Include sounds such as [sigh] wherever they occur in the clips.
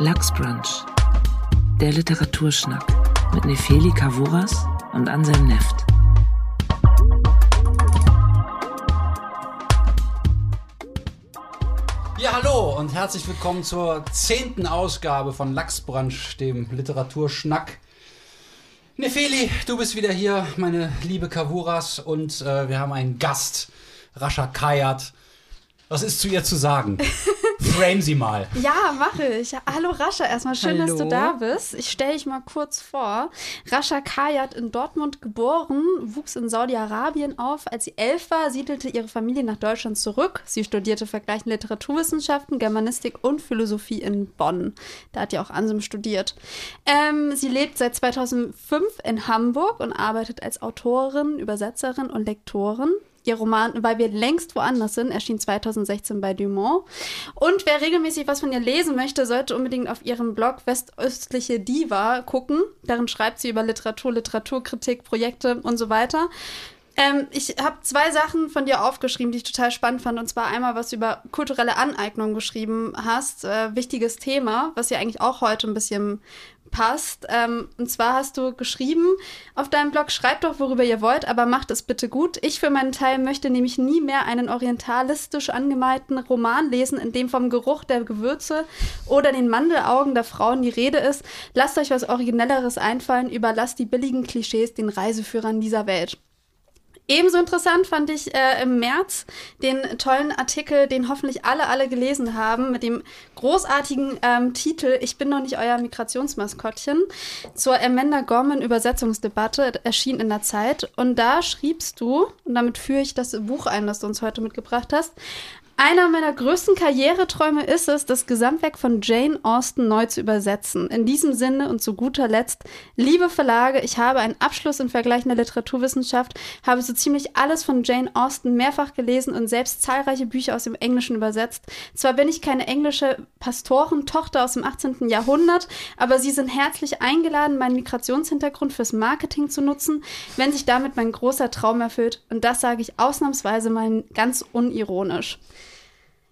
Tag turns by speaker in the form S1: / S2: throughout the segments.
S1: Lachsbrunch. Der Literaturschnack mit Nefeli Kavuras und Anselm Neft.
S2: Ja, hallo und herzlich willkommen zur zehnten Ausgabe von Lachsbrunch, dem Literaturschnack. Nefeli, du bist wieder hier, meine liebe Kavuras, und äh, wir haben einen Gast, Rascha Kayat. Was ist zu ihr zu sagen? [laughs] Frame sie mal.
S3: Ja, mache ich. Hallo Rascha, erstmal schön,
S4: Hallo.
S3: dass du da bist. Ich stelle dich mal kurz vor. Rascha Kayat in Dortmund geboren, wuchs in Saudi-Arabien auf. Als sie elf war, siedelte ihre Familie nach Deutschland zurück. Sie studierte vergleichende Literaturwissenschaften, Germanistik und Philosophie in Bonn. Da hat ja auch Ansem studiert. Ähm, sie lebt seit 2005 in Hamburg und arbeitet als Autorin, Übersetzerin und Lektorin. Ihr Roman Weil wir längst woanders sind erschien 2016 bei Dumont. Und wer regelmäßig was von ihr lesen möchte, sollte unbedingt auf ihrem Blog Westöstliche Diva gucken. Darin schreibt sie über Literatur, Literaturkritik, Projekte und so weiter. Ähm, ich habe zwei Sachen von dir aufgeschrieben, die ich total spannend fand. Und zwar einmal, was du über kulturelle Aneignung geschrieben hast. Äh, wichtiges Thema, was ja eigentlich auch heute ein bisschen passt. Ähm, und zwar hast du geschrieben auf deinem Blog, schreibt doch, worüber ihr wollt, aber macht es bitte gut. Ich für meinen Teil möchte nämlich nie mehr einen orientalistisch angemalten Roman lesen, in dem vom Geruch der Gewürze oder den Mandelaugen der Frauen die Rede ist. Lasst euch was Originelleres einfallen, überlasst die billigen Klischees den Reiseführern dieser Welt. Ebenso interessant fand ich äh, im März den tollen Artikel, den hoffentlich alle, alle gelesen haben, mit dem großartigen ähm, Titel Ich bin noch nicht euer Migrationsmaskottchen zur Amanda Gorman Übersetzungsdebatte, erschien in der Zeit. Und da schriebst du, und damit führe ich das Buch ein, das du uns heute mitgebracht hast, einer meiner größten Karriereträume ist es, das Gesamtwerk von Jane Austen neu zu übersetzen. In diesem Sinne und zu guter Letzt, liebe Verlage, ich habe einen Abschluss in vergleichender Literaturwissenschaft, habe so ziemlich alles von Jane Austen mehrfach gelesen und selbst zahlreiche Bücher aus dem Englischen übersetzt. Zwar bin ich keine englische Pastorentochter aus dem 18. Jahrhundert, aber Sie sind herzlich eingeladen, meinen Migrationshintergrund fürs Marketing zu nutzen, wenn sich damit mein großer Traum erfüllt. Und das sage ich ausnahmsweise mal ganz unironisch.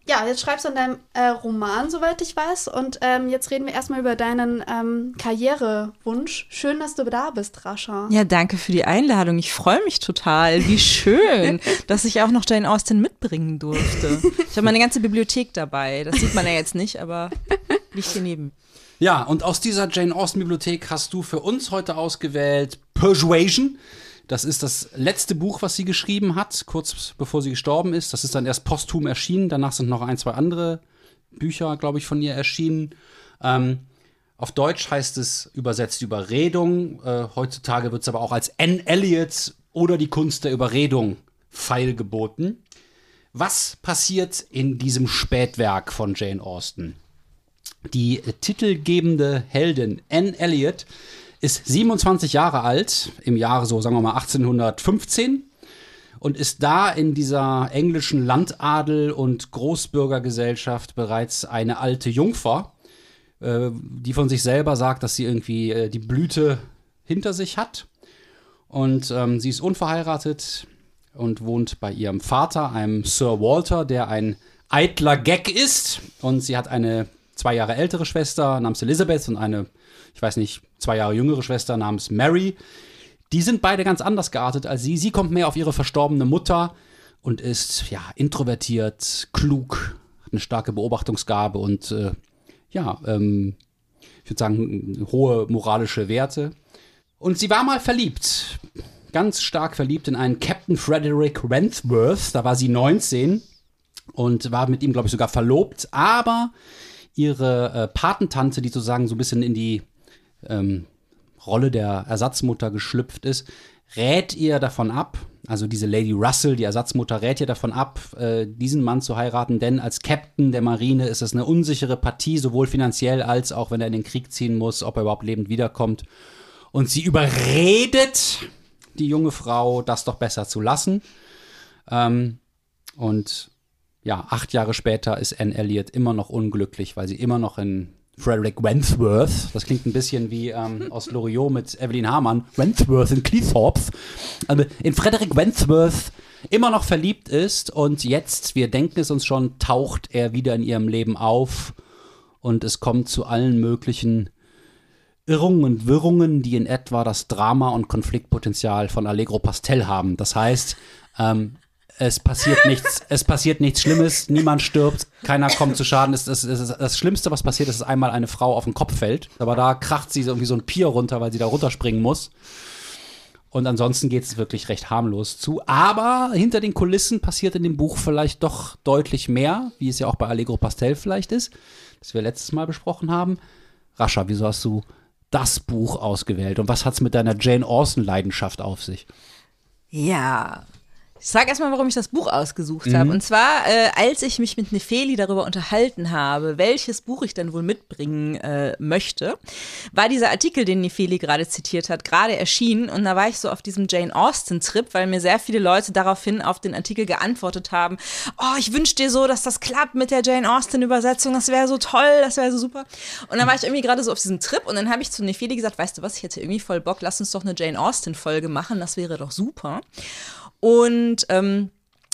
S3: Ja, jetzt schreibst du an deinem äh, Roman, soweit ich weiß. Und ähm, jetzt reden wir erstmal über deinen ähm, Karrierewunsch. Schön, dass du da bist, Rascha.
S4: Ja, danke für die Einladung. Ich freue mich total. Wie [laughs] schön, dass ich auch noch Jane Austen mitbringen durfte. Ich habe meine ganze Bibliothek dabei. Das sieht man ja jetzt nicht, aber liegt hier neben.
S2: Ja, und aus dieser Jane Austen Bibliothek hast du für uns heute ausgewählt Persuasion. Das ist das letzte Buch, was sie geschrieben hat, kurz bevor sie gestorben ist. Das ist dann erst posthum erschienen. Danach sind noch ein, zwei andere Bücher, glaube ich, von ihr erschienen. Ähm, auf Deutsch heißt es übersetzt Überredung. Äh, heutzutage wird es aber auch als Anne Elliot oder die Kunst der Überredung feilgeboten. Was passiert in diesem Spätwerk von Jane Austen? Die titelgebende Heldin Anne Elliot ist 27 Jahre alt, im Jahre so, sagen wir mal 1815 und ist da in dieser englischen Landadel- und Großbürgergesellschaft bereits eine alte Jungfer, äh, die von sich selber sagt, dass sie irgendwie äh, die Blüte hinter sich hat. Und ähm, sie ist unverheiratet und wohnt bei ihrem Vater, einem Sir Walter, der ein eitler Gag ist. Und sie hat eine zwei Jahre ältere Schwester namens Elizabeth und eine, ich weiß nicht, zwei Jahre jüngere Schwester namens Mary. Die sind beide ganz anders geartet als sie. Sie kommt mehr auf ihre verstorbene Mutter und ist ja introvertiert, klug, hat eine starke Beobachtungsgabe und äh, ja, ähm, ich würde sagen, hohe moralische Werte. Und sie war mal verliebt, ganz stark verliebt in einen Captain Frederick Wentworth. Da war sie 19 und war mit ihm, glaube ich, sogar verlobt. Aber ihre äh, Patentante, die sozusagen so ein bisschen in die ähm, Rolle der Ersatzmutter geschlüpft ist, rät ihr davon ab, also diese Lady Russell, die Ersatzmutter, rät ihr davon ab, äh, diesen Mann zu heiraten, denn als Captain der Marine ist es eine unsichere Partie, sowohl finanziell als auch wenn er in den Krieg ziehen muss, ob er überhaupt lebend wiederkommt. Und sie überredet die junge Frau, das doch besser zu lassen. Ähm, und ja, acht Jahre später ist Anne Elliot immer noch unglücklich, weil sie immer noch in Frederick Wentworth, das klingt ein bisschen wie ähm, aus Loriot mit Evelyn Hamann, Wentworth in Cleethorpes, also in Frederick Wentworth immer noch verliebt ist und jetzt, wir denken es uns schon, taucht er wieder in ihrem Leben auf und es kommt zu allen möglichen Irrungen und Wirrungen, die in etwa das Drama- und Konfliktpotenzial von Allegro Pastel haben. Das heißt, ähm, es passiert nichts, [laughs] es passiert nichts Schlimmes, niemand stirbt, keiner kommt zu Schaden. Es, es, es, das Schlimmste, was passiert, ist, dass einmal eine Frau auf den Kopf fällt, aber da kracht sie so irgendwie so ein Pier runter, weil sie da runterspringen muss. Und ansonsten geht es wirklich recht harmlos zu. Aber hinter den Kulissen passiert in dem Buch vielleicht doch deutlich mehr, wie es ja auch bei Allegro Pastel vielleicht ist, das wir letztes Mal besprochen haben. Rascha, wieso hast du das Buch ausgewählt und was hat es mit deiner Jane Austen-Leidenschaft auf sich?
S4: Ja, ich sage erstmal, warum ich das Buch ausgesucht habe. Und zwar, äh, als ich mich mit Nefeli darüber unterhalten habe, welches Buch ich denn wohl mitbringen äh, möchte, war dieser Artikel, den Nefeli gerade zitiert hat, gerade erschienen. Und da war ich so auf diesem Jane Austen-Trip, weil mir sehr viele Leute daraufhin auf den Artikel geantwortet haben: Oh, ich wünsche dir so, dass das klappt mit der Jane Austen-Übersetzung. Das wäre so toll, das wäre so super. Und dann war ich irgendwie gerade so auf diesem Trip und dann habe ich zu Nefeli gesagt: Weißt du was, ich hätte irgendwie voll Bock, lass uns doch eine Jane Austen-Folge machen. Das wäre doch super. Und ähm,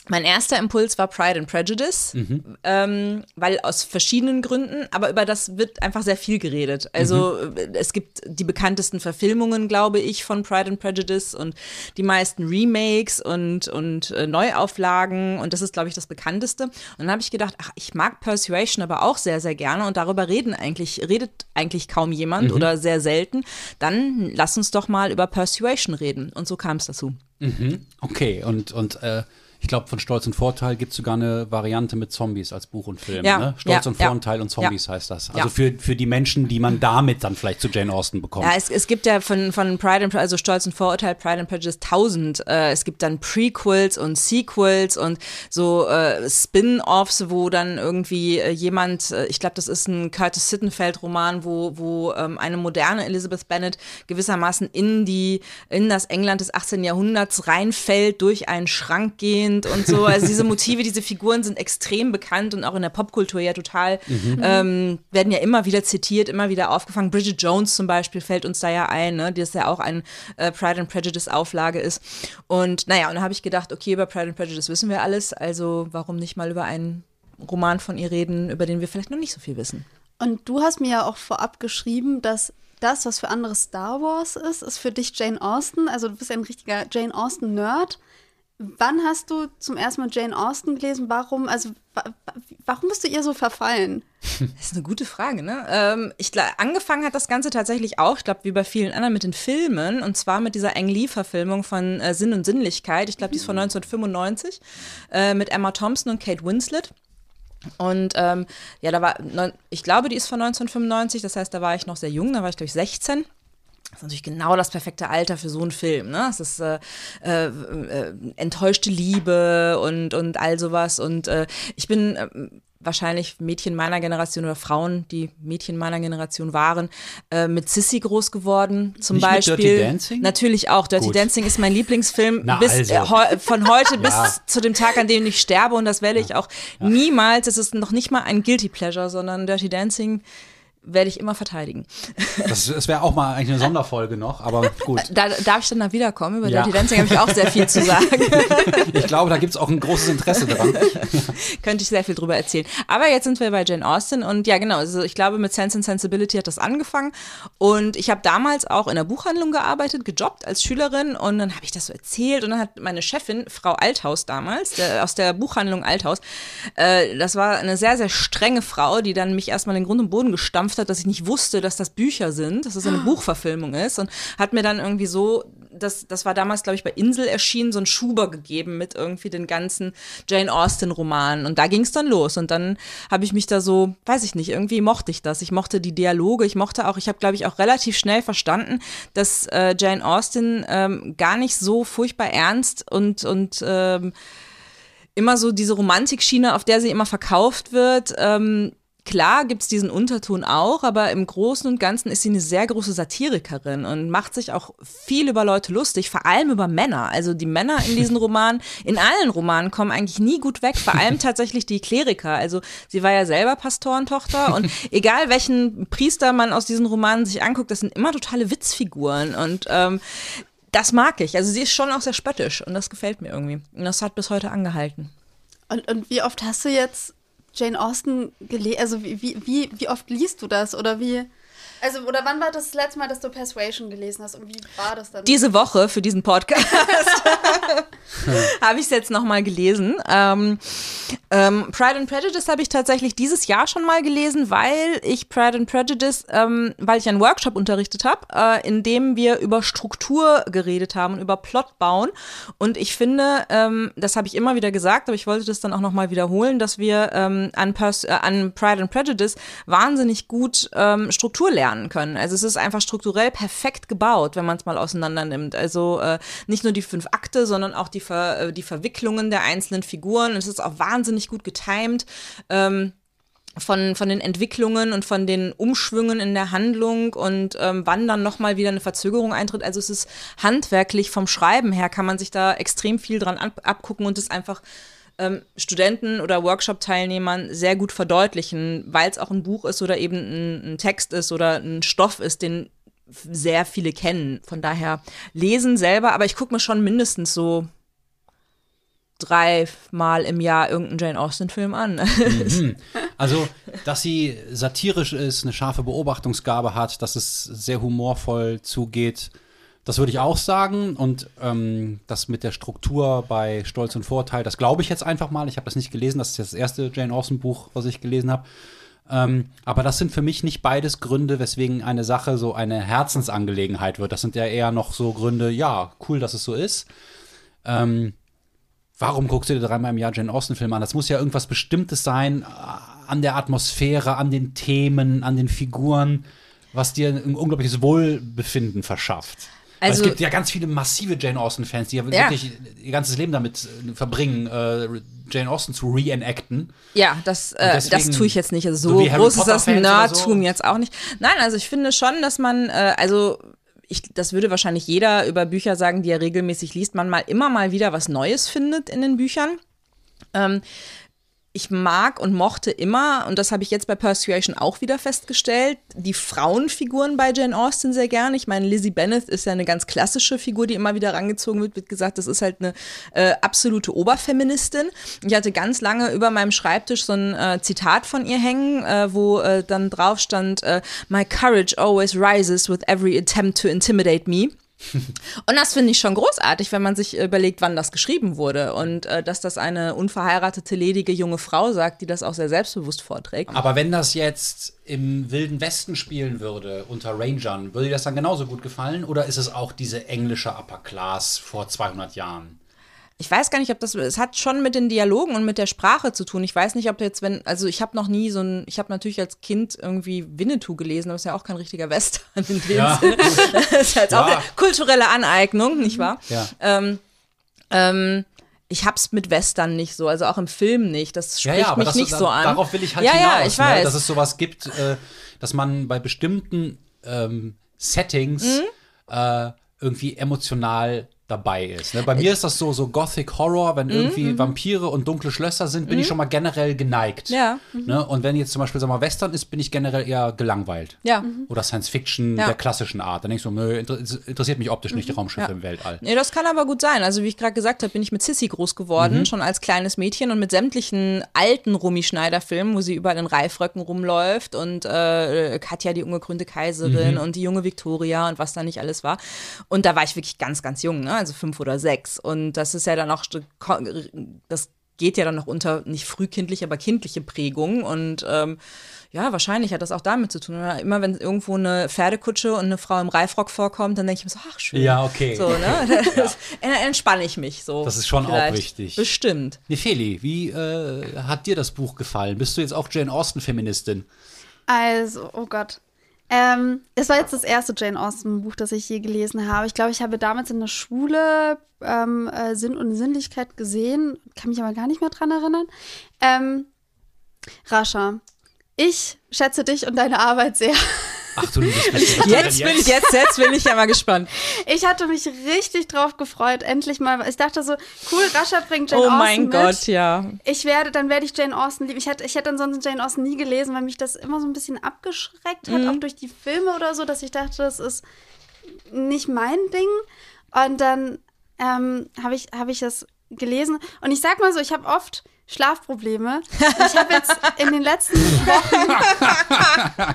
S4: mein erster Impuls war Pride and Prejudice, ähm, weil aus verschiedenen Gründen, aber über das wird einfach sehr viel geredet. Also äh, es gibt die bekanntesten Verfilmungen, glaube ich, von Pride and Prejudice und die meisten Remakes und, und äh, Neuauflagen und das ist, glaube ich, das bekannteste. Und dann habe ich gedacht, ach, ich mag Persuasion aber auch sehr, sehr gerne und darüber reden eigentlich, redet eigentlich kaum jemand oder sehr selten. Dann lass uns doch mal über Persuasion reden. Und so kam es dazu.
S2: Okay, und, und äh, ich glaube, von Stolz und Vorteil gibt es sogar eine Variante mit Zombies als Buch und Film.
S4: Ja,
S2: ne? Stolz
S4: ja,
S2: und
S4: ja.
S2: Vorteil und Zombies heißt das. Also
S4: Ja.
S2: für, für die Menschen, die man damit dann vielleicht zu Jane Austen bekommt.
S4: Ja, es, es gibt ja von, von Pride and also Stolz und Vorurteil, Pride and Prejudice tausend. Äh, es gibt dann Prequels und Sequels und so äh, Spin-offs, wo dann irgendwie äh, jemand, äh, ich glaube, das ist ein Curtis Sittenfeld-Roman, wo, wo ähm, eine moderne Elizabeth Bennet gewissermaßen in die, in das England des 18. Jahrhunderts reinfällt, durch einen Schrank gehend und so. Also diese Motive, diese Figuren sind extrem bekannt und auch in der Popkultur ja total, ähm, werden ja immer wieder zitiert, immer wieder aufgefangen. Bridget Jones zum Beispiel fällt uns da ja ein, ne? die ist ja auch ein äh, Pride and Prejudice Auflage ist. Und naja, und da habe ich gedacht, okay, über Pride and Prejudice wissen wir alles, also warum nicht mal über einen Roman von ihr reden, über den wir vielleicht noch nicht so viel wissen.
S3: Und du hast mir ja auch vorab geschrieben, dass das, was für andere Star Wars ist, ist für dich Jane Austen. Also du bist ein richtiger Jane Austen-Nerd. Wann hast du zum ersten Mal Jane Austen gelesen? Warum, also wa wa- warum bist du ihr so verfallen? [laughs]
S4: Das ist eine gute Frage, ne? Ähm, ich angefangen hat das Ganze tatsächlich auch, ich glaube, wie bei vielen anderen mit den Filmen, und zwar mit dieser Ang Lee-Verfilmung von äh, Sinn und Sinnlichkeit. Ich glaube, die ist von 1995 äh, mit Emma Thompson und Kate Winslet. Und ähm, ja, da war, ich glaube, die ist von 1995, das heißt, da war ich noch sehr jung, da war ich, glaube ich, 16. Das ist natürlich genau das perfekte Alter für so einen Film. Ne? Es ist äh, äh, äh, enttäuschte Liebe und, und all sowas. Und äh, ich bin äh, wahrscheinlich Mädchen meiner Generation oder Frauen, die Mädchen meiner Generation waren, äh, mit Sissy groß geworden. Zum
S2: Nicht
S4: Beispiel.
S2: Dirty Dancing?
S4: Natürlich auch. Dirty
S2: Gut.
S4: Dancing ist mein Lieblingsfilm
S2: Na,
S4: bis,
S2: also.
S4: äh, heu- von heute [laughs]
S2: Ja.
S4: bis zu dem Tag, an dem ich sterbe. Und das werde ich auch niemals. Es ist noch nicht mal ein Guilty Pleasure, sondern Dirty Dancing werde ich immer verteidigen.
S2: Das, das wäre auch mal eigentlich eine Sonderfolge noch, aber gut.
S4: Da darf ich dann da wiederkommen. Über
S2: Ja.
S4: Dirty Dancing habe ich auch sehr viel zu sagen. [laughs]
S2: Ich glaube, da gibt es auch ein großes Interesse dran. [laughs]
S4: Könnte ich sehr viel drüber erzählen. Aber jetzt sind wir bei Jane Austen und ja, genau. Also ich glaube, mit Sense and Sensibility hat das angefangen. Und ich habe damals auch in der Buchhandlung gearbeitet, gejobbt als Schülerin. Und dann habe ich das so erzählt. Und dann hat meine Chefin, Frau Althaus damals, der, aus der Buchhandlung Althaus, äh, das war eine sehr, sehr strenge Frau, die dann mich erstmal in den Grund und Boden gestampft hat, dass ich nicht wusste, dass das Bücher sind, dass es eine Buchverfilmung ist. Und hat mir dann irgendwie so, das, das war damals, glaube ich, bei Insel erschienen, so ein Schuber gegeben mit irgendwie den ganzen Jane Austen-Romanen. Und da ging es dann los. Und dann habe ich mich da so, weiß ich nicht, irgendwie mochte ich das. Ich mochte die Dialoge. Ich mochte auch, ich habe, glaube ich, auch relativ schnell verstanden, dass äh, Jane Austen ähm, gar nicht so furchtbar ernst und, und ähm, immer so diese Romantikschiene, auf der sie immer verkauft wird. Ähm, klar gibt's diesen Unterton auch, aber im Großen und Ganzen ist sie eine sehr große Satirikerin und macht sich auch viel über Leute lustig, vor allem über Männer. Also die Männer in diesen [laughs] Romanen, in allen Romanen kommen eigentlich nie gut weg, vor allem [laughs] tatsächlich die Kleriker. Also sie war ja selber Pastorentochter und [laughs] egal welchen Priester man aus diesen Romanen sich anguckt, das sind immer totale Witzfiguren und ähm, das mag ich. Also sie ist schon auch sehr spöttisch und das gefällt mir irgendwie. Und das hat bis heute angehalten.
S3: Und, und wie oft hast du jetzt Jane Austen gelesen? Also wie, wie, wie, oft liest du das? Oder wie. Also, oder wann war das, das letzte Mal, dass du Persuasion gelesen hast und wie war das dann?
S4: Diese Woche für diesen Podcast [laughs] habe ich es jetzt nochmal gelesen. Ähm, ähm, Pride and Prejudice habe ich tatsächlich dieses Jahr schon mal gelesen, weil ich Pride and Prejudice, ähm, weil ich einen Workshop unterrichtet habe, äh, in dem wir über Struktur geredet haben und über Plot bauen. Und ich finde, ähm, das habe ich immer wieder gesagt, aber ich wollte das dann auch nochmal wiederholen, dass wir ähm, an, Pers äh, an Pride and Prejudice wahnsinnig gut ähm, Struktur lernen können. Also es ist einfach strukturell perfekt gebaut, wenn man es mal auseinander nimmt. Also äh, nicht nur die fünf Akte, sondern auch die, Ver äh, die Verwicklungen der einzelnen Figuren. Es ist auch wahnsinnig gut getimed. Ähm, von, von den Entwicklungen und von den Umschwüngen in der Handlung und ähm, wann dann nochmal wieder eine Verzögerung eintritt. Also es ist handwerklich vom Schreiben her, kann man sich da extrem viel dran ab abgucken und es einfach ähm, Studenten oder Workshop-Teilnehmern sehr gut verdeutlichen, weil es auch ein Buch ist oder eben ein, ein Text ist oder ein Stoff ist, den sehr viele kennen. Von daher lesen selber, aber ich gucke mir schon mindestens so dreimal im Jahr irgendeinen Jane Austen-Film an.
S2: Mhm. [laughs] Also, dass sie satirisch ist, eine scharfe Beobachtungsgabe hat, dass es sehr humorvoll zugeht, das würde ich auch sagen. Und ähm, das mit der Struktur bei Stolz und Vorteil, das glaube ich jetzt einfach mal. Ich habe das nicht gelesen, das ist jetzt das erste Jane Austen-Buch, was ich gelesen habe. Ähm, aber das sind für mich nicht beides Gründe, weswegen eine Sache so eine Herzensangelegenheit wird. Das sind ja eher noch so Gründe, ja, cool, dass es so ist. Ähm, warum guckst du dir dreimal im Jahr Jane Austen-Film an? Das muss ja irgendwas Bestimmtes sein, äh, an der Atmosphäre, an den Themen, an den Figuren, was dir ein unglaubliches Wohlbefinden verschafft.
S4: Also-
S2: es gibt ja ganz viele massive Jane Austen-Fans, die ja, wirklich ihr ganzes Leben damit äh, verbringen, äh, Jane Austen zu reenacten.
S4: Ja, das, äh, das
S2: deswegen-
S4: tue ich jetzt nicht. Also
S2: so
S4: so groß ist das Nerdtum
S2: so?
S4: jetzt auch nicht. Nein, also ich finde schon, dass man, äh, also ich, das würde wahrscheinlich jeder über Bücher sagen, die er regelmäßig liest, man mal immer mal wieder was Neues findet in den Büchern. Ähm, ich mag und mochte immer, und das habe ich jetzt bei Persuasion auch wieder festgestellt, die Frauenfiguren bei Jane Austen sehr gern. Ich meine, Lizzie Bennet ist ja eine ganz klassische Figur, die immer wieder rangezogen wird, wird gesagt, das ist halt eine äh, absolute Oberfeministin. Ich hatte ganz lange über meinem Schreibtisch so ein äh, Zitat von ihr hängen, äh, wo äh, dann drauf stand, äh, My courage always rises with every attempt to intimidate me. [laughs] Und das finde ich schon großartig, wenn man sich überlegt, wann das geschrieben wurde und äh, dass das eine unverheiratete, ledige junge Frau sagt, die das auch sehr selbstbewusst vorträgt.
S2: Aber wenn das jetzt im Wilden Westen spielen würde, unter Rangern, würde dir das dann genauso gut gefallen? Oder ist es auch diese englische Upper Class vor 200 Jahren?
S4: Ich weiß gar nicht, ob das, es hat schon mit den Dialogen und mit der Sprache zu tun. Ich weiß nicht, ob jetzt, wenn, also ich habe noch nie so ein, ich habe natürlich als Kind irgendwie Winnetou gelesen, aber ist ja auch kein richtiger Western in dem
S2: Ja.
S4: Sinne. [laughs] das ist halt auch
S2: Ja.
S4: eine kulturelle Aneignung, nicht wahr?
S2: Ja.
S4: Ähm, ähm, ich hab's mit Western nicht so, also auch im Film nicht. Das
S2: Ja,
S4: spricht
S2: ja, aber
S4: mich
S2: das,
S4: nicht
S2: da-
S4: so an.
S2: darauf will ich halt
S4: ja,
S2: hinaus,
S4: Ja, ich
S2: ne?
S4: weiß.
S2: dass es sowas gibt, äh, dass man bei bestimmten ähm, Settings
S4: Mhm.
S2: äh, irgendwie emotional dabei ist. Ne? Bei
S4: Äh,
S2: mir ist das so, so Gothic Horror,
S4: mhm,
S2: wenn irgendwie Vampire und dunkle Schlösser sind, bin ich schon mal generell geneigt.
S4: Ja.
S2: Ne? Und wenn jetzt zum Beispiel, sag mal, Western ist, bin ich generell eher gelangweilt.
S4: ja.
S2: Oder Science Fiction
S4: Ja.
S2: der klassischen Art. Dann denkst du, nö, inter interessiert mich optisch nicht, die Raumschiffe
S4: Ja.
S2: im Weltall.
S4: Nee, das kann aber gut sein. Also wie ich gerade gesagt habe, bin ich mit Sissy groß geworden,
S2: Mhm.
S4: schon als kleines Mädchen und mit sämtlichen alten Romy Schneider-Filmen, wo sie überall in Reifröcken rumläuft und äh, Katja, die ungekrönte Kaiserin
S2: Mhm.
S4: und die junge Victoria und was da nicht alles war. Und da war ich wirklich ganz, ganz jung, ne? Also fünf oder sechs. Und das ist ja dann auch, das geht ja dann noch unter nicht frühkindliche, aber kindliche Prägung und ähm, ja, wahrscheinlich hat das auch damit zu tun. Oder Immer wenn irgendwo eine Pferdekutsche und eine Frau im Reifrock vorkommt, dann denke ich mir so, ach schön.
S2: Ja, okay.
S4: So, ne? [laughs] Das, Dann entspanne ich mich so.
S2: Das ist schon auch
S4: vielleicht.
S2: wichtig.
S4: Bestimmt.
S2: Nefeli, wie äh, hat dir das Buch gefallen? Bist du jetzt auch Jane Austen-Feministin?
S3: Also, oh Gott. Ähm, es war jetzt das erste Jane Austen-Buch, das ich je gelesen habe. Ich glaube, ich habe damals in der Schule ähm, äh, Sinn und Sinnlichkeit gesehen, kann mich aber gar nicht mehr dran erinnern. Ähm, Rascha, ich schätze dich und deine Arbeit sehr. [laughs]
S2: Ach du liebes bisschen.
S4: Jetzt bin ich, jetzt, jetzt bin ich ja mal gespannt.
S3: Ich hatte mich richtig drauf gefreut, endlich mal. Ich dachte so, cool, Rascha bringt Jane
S4: Oh
S3: Austen
S4: mein
S3: mit.
S4: Gott, ja.
S3: Ich werde, dann werde ich Jane Austen lieben. Ich hätte, ich hätte ansonsten Jane Austen nie gelesen, weil mich das immer so ein bisschen abgeschreckt hat, auch durch die Filme oder so, dass ich dachte, das ist nicht mein Ding. Und dann ähm, habe ich, hab ich das gelesen. Und ich sag mal so, ich habe oft Schlafprobleme. Ich habe jetzt in den letzten Wochen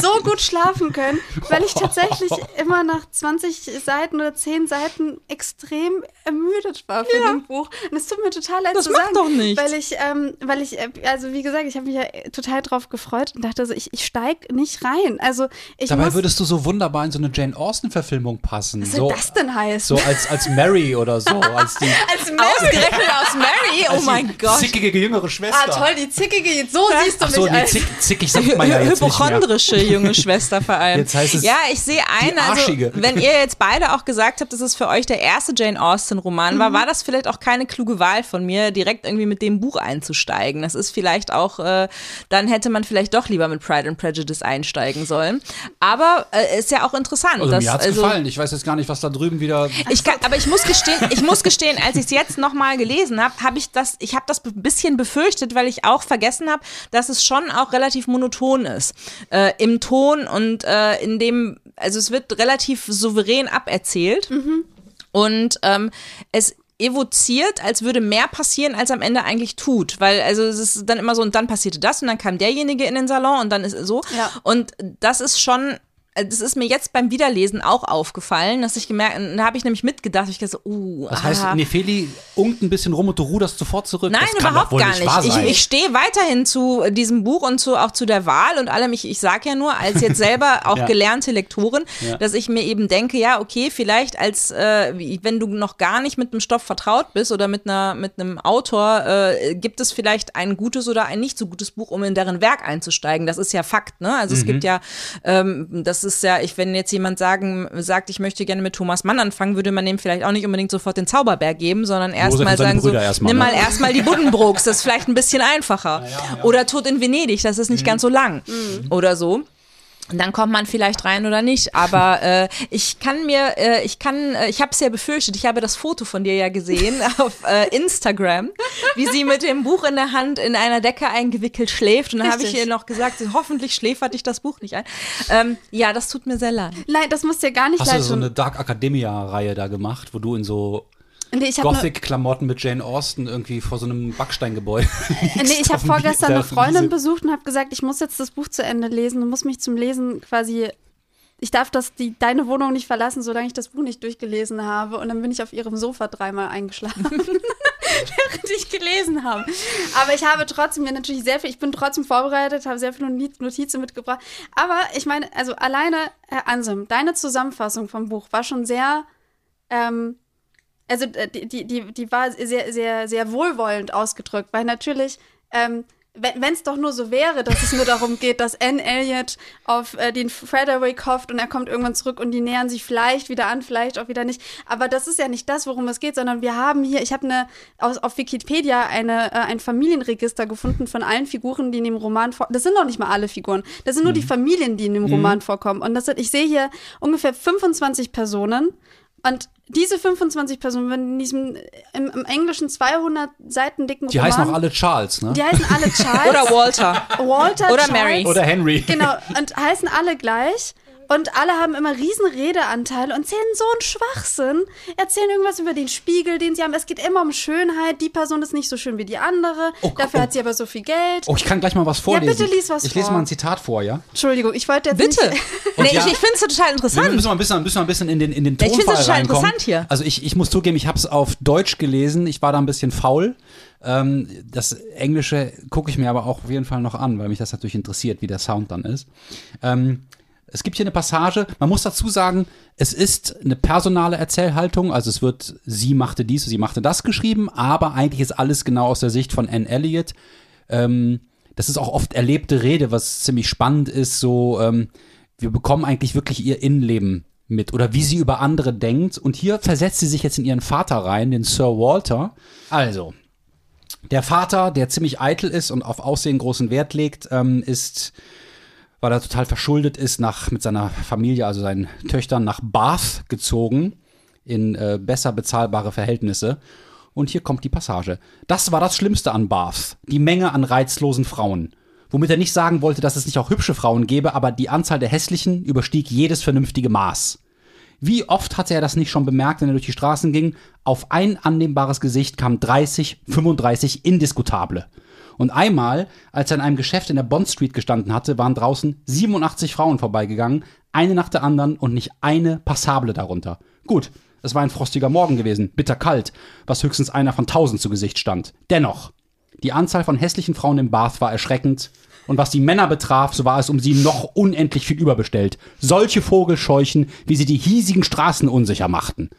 S3: so gut schlafen können, weil ich tatsächlich immer nach 20 Seiten oder 10 Seiten extrem ermüdet war von
S4: Ja.
S3: dem Buch. Und es tut mir total leid
S4: Das
S3: zu sagen,
S4: doch nichts.
S3: weil ich, ähm, weil ich, äh, also wie gesagt, ich habe mich ja total drauf gefreut und dachte so, ich, ich steig nicht rein. Also ich
S2: Dabei
S3: muss,
S2: würdest du so wunderbar in so eine Jane Austen-Verfilmung passen.
S3: was
S2: so,
S3: soll das denn heißen?
S2: so als, als Mary oder so. Als die [laughs]
S3: Als Mary.
S4: Ausgerechnet aus Mary, oh mein
S2: die
S4: Gott.
S2: zickige jüngere Schwester.
S3: Ah, toll, die zickige, so siehst du
S2: Ach so,
S3: mich
S2: nee, zick, zickig sagt man ja jetzt nicht mehr.
S4: Hypochondrische junge [laughs] Schwester vor allem.
S2: Jetzt heißt es
S4: ja, ich sehe ein,
S2: die
S4: also
S2: Arschige.
S4: wenn ihr jetzt beide auch gesagt habt, dass es für euch der erste Jane Austen-Roman
S3: Mhm.
S4: war, war das vielleicht auch keine kluge Wahl von mir, direkt irgendwie mit dem Buch einzusteigen. Das ist vielleicht auch, äh, dann hätte man vielleicht doch lieber mit Pride and Prejudice einsteigen sollen. Aber äh, ist ja auch interessant.
S2: Also
S4: dass,
S2: mir hat's
S4: also,
S2: gefallen. Ich weiß jetzt gar nicht, was da drüben wieder.
S4: ich kann, aber ich muss gestehen, ich muss gestehen, als ich es jetzt nochmal gelesen habe, habe ich das, ich habe das ein bisschen befürchtet, weil ich auch vergessen habe, dass es schon auch relativ monoton ist äh, im Ton und äh, in dem, also es wird relativ souverän aberzählt und ähm, es evoziert, als würde mehr passieren, als am Ende eigentlich tut. Weil, also es ist dann immer so, und dann passierte das und dann kam derjenige in den Salon und dann ist es so.
S3: Ja.
S4: Und das ist schon, das ist mir jetzt beim Wiederlesen auch aufgefallen, dass ich gemerkt, da habe ich nämlich mitgedacht, ich dachte so, uh,
S2: Das heißt,
S4: aha.
S2: Nefeli unkt ein bisschen rum und du ruderst sofort zurück.
S4: Nein,
S2: das
S4: überhaupt gar
S2: nicht.
S4: nicht. Ich, ich stehe weiterhin zu äh, diesem Buch und zu, auch zu der Wahl und allem. Ich, ich sage ja nur, als jetzt selber [laughs] auch
S2: Ja.
S4: gelernte Lektorin,
S2: Ja.
S4: dass ich mir eben denke, ja, okay, vielleicht als, äh, wenn du noch gar nicht mit dem Stoff vertraut bist oder mit, einer, mit einem Autor, äh, gibt es vielleicht ein gutes oder ein nicht so gutes Buch, um in deren Werk einzusteigen. Das ist ja Fakt, ne? Also es
S2: Mhm.
S4: gibt ja, ähm, das ist ja, ich, wenn jetzt jemand sagen, sagt, ich möchte gerne mit Thomas Mann anfangen, würde man dem vielleicht auch nicht unbedingt sofort den Zauberberg geben, sondern erstmal sagen so,
S2: Brüder erstmal,
S4: nimm
S2: ne?
S4: mal erstmal die Buddenbrooks, das ist vielleicht ein bisschen einfacher. Oder Tod in Venedig, das ist nicht ganz so lang. Oder so. Und Dann kommt man vielleicht rein oder nicht, aber [laughs] äh, ich kann mir, äh, ich kann, äh, ich habe es ja befürchtet, ich habe das Foto von dir ja gesehen [laughs] auf äh, Instagram, wie sie mit dem Buch in der Hand in einer Decke eingewickelt schläft. Und dann habe ich ihr noch gesagt, hoffentlich schläfert dich das Buch nicht ein. Ähm, ja, das tut mir sehr leid.
S3: Nein, das muss dir gar nicht
S2: Hast du
S3: leid
S2: so eine Dark Academia-Reihe da gemacht, wo du in so
S3: Nee, habe
S2: Gothic-Klamotten mit Jane Austen irgendwie vor so einem Backsteingebäude
S3: nee, ich [laughs] hab
S2: auf dem
S3: vorgestern eine Freundin besucht und habe gesagt, ich muss jetzt das Buch zu Ende lesen und muss mich zum Lesen quasi. Ich darf das, die, deine Wohnung nicht verlassen, solange ich das Buch nicht durchgelesen habe. Und dann bin ich auf ihrem Sofa dreimal eingeschlafen, [laughs] während ich gelesen habe. Aber ich habe trotzdem mir natürlich sehr viel, ich bin trotzdem vorbereitet, habe sehr viele Notiz- Notizen mitgebracht. Aber ich meine, also alleine, Herr Ansem, deine Zusammenfassung vom Buch war schon sehr, ähm, also äh, die, die, die, war sehr, sehr, sehr wohlwollend ausgedrückt, weil natürlich, ähm, wenn es doch nur so wäre, dass es nur darum geht, dass Anne Elliot auf äh, den Frederick hofft und er kommt irgendwann zurück und die nähern sich vielleicht wieder an, vielleicht auch wieder nicht. Aber das ist ja nicht das, worum es geht, sondern wir haben hier, ich habe eine aus, auf Wikipedia eine, äh, ein Familienregister gefunden von allen Figuren, die in dem Roman vor. Das sind noch nicht mal alle Figuren. Das sind nur die Familien, die in dem Roman vorkommen. Und das sind, ich sehe hier ungefähr 25 Personen. Und diese 25 Personen, wenn in diesem im, im Englischen 200 Seiten dicken
S2: Die
S3: Roman,
S2: heißen auch alle Charles, ne?
S3: die heißen alle [laughs] Charles
S4: Oder Walter.
S3: Walter
S4: Oder
S3: Charles,
S4: Mary.
S2: Oder Henry.
S3: Genau, und heißen alle gleich. Und alle haben immer riesen Redeanteile und erzählen so einen Schwachsinn. Erzählen irgendwas über den Spiegel, den sie haben. Es geht immer um Schönheit. Die Person ist nicht so schön wie die andere.
S2: Oh,
S3: Dafür
S2: oh.
S3: hat sie aber so viel Geld.
S2: Oh, ich kann gleich mal was vorlesen.
S3: bitte lies was
S2: Ich lese
S3: vor.
S2: mal ein Zitat vor, ja?
S3: Entschuldigung, ich wollte jetzt
S4: Bitte.
S3: nicht... [laughs]
S4: Nee,
S2: ja-
S4: ich, ich finde es total
S2: Wir
S4: interessant.
S2: müssen mal ein bisschen, müssen wir ein bisschen in den, in den
S4: Ja, ich
S2: Tonfall
S4: find's total
S2: reinkommen.
S4: interessant hier.
S2: Also ich, ich muss zugeben, ich habe es auf Deutsch gelesen. Ich war da ein bisschen faul. Ähm, das Englische gucke ich mir aber auch auf jeden Fall noch an, weil mich das natürlich interessiert, wie der Sound dann ist. Ähm, es gibt hier eine Passage, man muss dazu sagen, es ist eine personale Erzählhaltung, also es wird, sie machte dies, sie machte das geschrieben, aber eigentlich ist alles genau aus der Sicht von Anne Elliot. Ähm, das ist auch oft erlebte Rede, was ziemlich spannend ist, so, ähm, wir bekommen eigentlich wirklich ihr Innenleben mit oder wie sie über andere denkt. Und hier versetzt sie sich jetzt in ihren Vater rein, den Sir Walter. Also, der Vater, der ziemlich eitel ist und auf Aussehen großen Wert legt, ähm, ist, weil er total verschuldet ist, nach, mit seiner Familie, also seinen Töchtern, nach Bath gezogen, in äh, besser bezahlbare Verhältnisse. Und hier kommt die Passage. Das war das Schlimmste an Bath, die Menge an reizlosen Frauen. Womit er nicht sagen wollte, dass es nicht auch hübsche Frauen gäbe, aber die Anzahl der hässlichen überstieg jedes vernünftige Maß. Wie oft hatte er das nicht schon bemerkt, wenn er durch die Straßen ging? Auf ein annehmbares Gesicht kamen 30, 35 indiskutable. Und einmal, als er in einem Geschäft in der Bond Street gestanden hatte, waren draußen 87 Frauen vorbeigegangen, eine nach der anderen und nicht eine passable darunter. Gut, es war ein frostiger Morgen gewesen, bitterkalt, was höchstens einer von tausend zu Gesicht stand. Dennoch, die Anzahl von hässlichen Frauen im Bath war erschreckend. Und was die Männer betraf, so war es um sie noch unendlich viel überbestellt. Solche Vogelscheuchen, wie sie die hiesigen Straßen unsicher machten.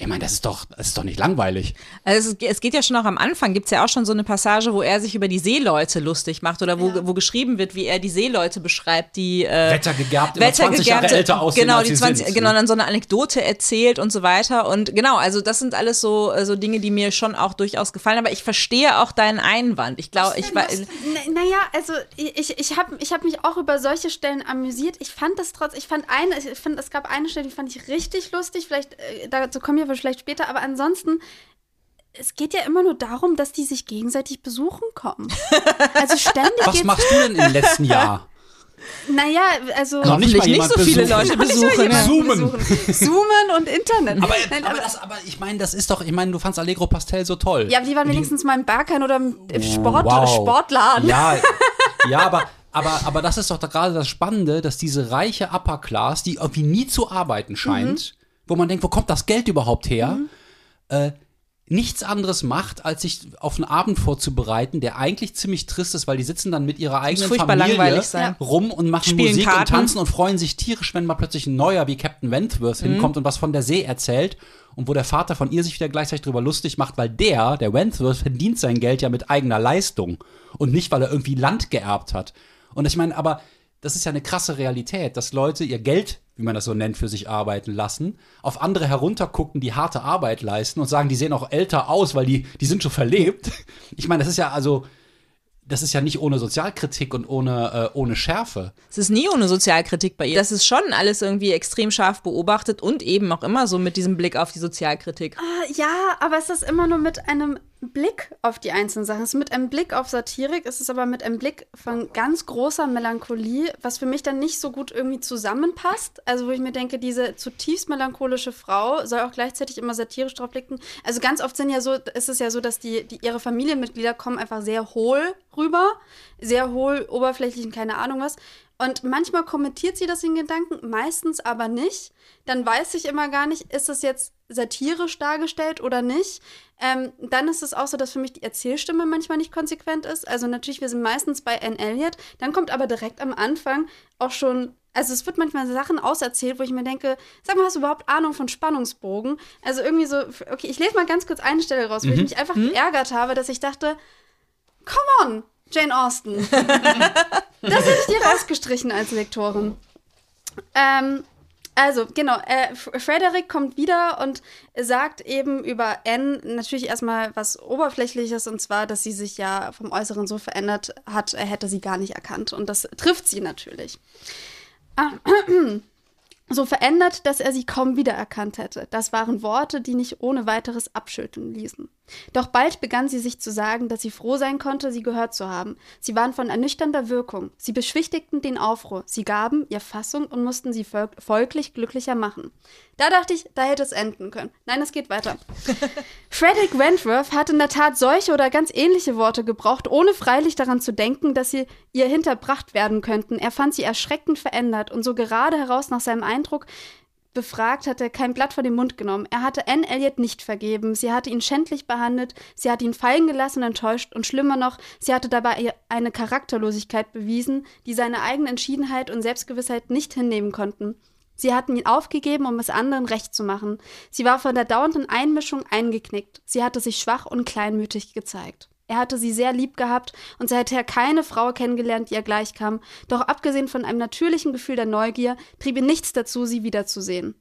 S2: Ich meine, das ist doch, das ist doch nicht langweilig.
S4: Also es, es geht ja schon auch am Anfang, gibt es ja auch schon so eine Passage, wo er sich über die Seeleute lustig macht oder wo,
S3: Ja.
S4: wo geschrieben wird, wie er die Seeleute beschreibt, die äh,
S2: Wettergegerbt, immer 20 Jahre älter aussehen,
S4: genau,
S2: als
S4: die
S2: sie
S4: 20,
S2: sind.
S4: genau, dann so eine Anekdote erzählt und so weiter. Und genau, also das sind alles so, äh, so Dinge, die mir schon auch durchaus gefallen. Aber ich verstehe auch deinen Einwand. Ich glaube, ich war.
S3: Na- Naja, also ich, ich habe ich hab mich auch über solche Stellen amüsiert. Ich fand das trotz, ich fand eine, ich fand, es gab eine Stelle, die fand ich richtig lustig. Vielleicht, äh, dazu kommen wir vielleicht später, aber ansonsten. Es geht ja immer nur darum, dass die sich gegenseitig besuchen kommen. Also [laughs] ständig
S2: Was machst du denn im letzten Jahr? [laughs]
S3: Naja, also.
S2: Noch nicht
S4: nicht so viele
S2: besuchen.
S4: Leute besuchen.
S2: Zoomen.
S3: besuchen. Zoomen und Internet.
S2: Aber,
S3: Nein,
S2: aber, das, aber ich meine, das ist doch, ich meine, du fandst Allegro Pastel so toll.
S3: ja, aber die waren wenigstens mal im Berghain oder im Sport,
S2: Wow.
S3: Sportladen.
S2: Ja, [laughs] ja aber, aber, aber das ist doch da gerade das Spannende, dass diese reiche Upper Class, die irgendwie nie zu arbeiten scheint, wo man denkt, wo kommt das Geld überhaupt her, äh, nichts anderes macht, als sich auf einen Abend vorzubereiten, der eigentlich ziemlich trist ist, weil die sitzen dann mit ihrer eigenen
S4: furchtbar
S2: Familie
S4: langweilig sein.
S2: rum und machen
S4: Spielen
S2: Musik
S4: Karten.
S2: und tanzen und freuen sich tierisch, wenn mal plötzlich ein neuer wie Captain Wentworth
S4: Mhm.
S2: hinkommt und was von der See erzählt und wo der Vater von ihr sich wieder gleichzeitig drüber lustig macht, weil der, der Wentworth, verdient sein Geld ja mit eigener Leistung und nicht, weil er irgendwie Land geerbt hat. Und ich meine, aber das ist ja eine krasse Realität, dass Leute ihr Geld, wie man das so nennt, für sich arbeiten lassen, auf andere heruntergucken, die harte Arbeit leisten und sagen, die sehen auch älter aus, weil die, die sind schon verlebt. Ich meine, das ist ja also, das ist ja nicht ohne Sozialkritik und ohne, äh, ohne Schärfe.
S4: Es ist nie ohne Sozialkritik bei ihr. Das ist schon alles irgendwie extrem scharf beobachtet und eben auch immer so mit diesem Blick auf die Sozialkritik.
S3: Ja, aber es ist immer nur mit einem Blick auf die einzelnen Sachen. Es ist mit einem Blick auf Satirik, es ist aber mit einem Blick von ganz großer Melancholie, was für mich dann nicht so gut irgendwie zusammenpasst. Also wo ich mir denke, diese zutiefst melancholische Frau soll auch gleichzeitig immer satirisch drauf blicken. Also ganz oft sind ja so, ist es ja so, dass die, die ihre Familienmitglieder kommen einfach sehr hohl rüber, sehr hohl, oberflächlich und keine Ahnung was. Und manchmal kommentiert sie das in Gedanken, meistens aber nicht. Dann weiß ich immer gar nicht, ist es jetzt satirisch dargestellt oder nicht. Ähm, dann ist es auch so, dass für mich die Erzählstimme manchmal nicht konsequent ist. Also natürlich, wir sind meistens bei Anne Elliot. Dann kommt aber direkt am Anfang auch schon, also es wird manchmal Sachen auserzählt, wo ich mir denke, sag mal, hast du überhaupt Ahnung von Spannungsbogen? Also irgendwie so, okay, ich lese mal ganz kurz eine Stelle raus, wo ich mich einfach geärgert habe, dass ich dachte, come on, Jane Austen. [laughs] Das hätte ich dir rausgestrichen als Lektorin. Ähm, also, genau, äh, Frederick kommt wieder und sagt eben über Anne natürlich erstmal was Oberflächliches und zwar, dass sie sich ja vom Äußeren so verändert hat, er hätte sie gar nicht erkannt. Und das trifft sie natürlich. [clears throat] So verändert, dass er sie kaum wiedererkannt hätte. Das waren Worte, die nicht ohne weiteres abschütteln ließen. Doch bald begann sie sich zu sagen, dass sie froh sein konnte, sie gehört zu haben. Sie waren von ernüchternder Wirkung. Sie beschwichtigten den Aufruhr. Sie gaben ihr Fassung und mussten sie fol folglich glücklicher machen. Da dachte ich, da hätte es enden können. Nein, es geht weiter. [laughs] Frederick Wentworth hat in der Tat solche oder ganz ähnliche Worte gebraucht, ohne freilich daran zu denken, dass sie ihr hinterbracht werden könnten. Er fand sie erschreckend verändert und so gerade heraus nach seinem Eindruck befragt, hat er kein Blatt vor den Mund genommen. Er hatte Anne Elliot nicht vergeben. Sie hatte ihn schändlich behandelt. Sie hatte ihn fallen gelassen und enttäuscht. Und schlimmer noch, sie hatte dabei eine Charakterlosigkeit bewiesen, die seine eigene Entschiedenheit und Selbstgewissheit nicht hinnehmen konnten. Sie hatten ihn aufgegeben, um es anderen recht zu machen. Sie war von der dauernden Einmischung eingeknickt. Sie hatte sich schwach und kleinmütig gezeigt. Er hatte sie sehr lieb gehabt und seither keine Frau kennengelernt, die ihr gleichkam. Doch abgesehen von einem natürlichen Gefühl der Neugier trieb ihn nichts dazu, sie wiederzusehen.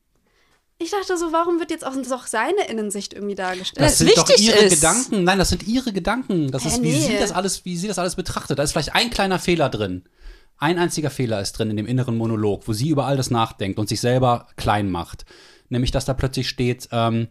S3: Ich dachte so, warum wird jetzt auch auch seine Innensicht irgendwie dargestellt?
S2: Das
S4: Das
S2: sind doch
S4: wichtig
S2: ihre
S4: ist.
S2: Gedanken. Nein, das sind ihre Gedanken. Das
S3: Hä,
S2: ist, wie
S3: nee.
S2: sie das alles, wie sie das alles betrachtet. Da ist vielleicht ein kleiner Fehler drin. Ein einziger Fehler ist drin in dem inneren Monolog, wo sie über all das nachdenkt und sich selber klein macht. Nämlich, dass da plötzlich steht, ähm,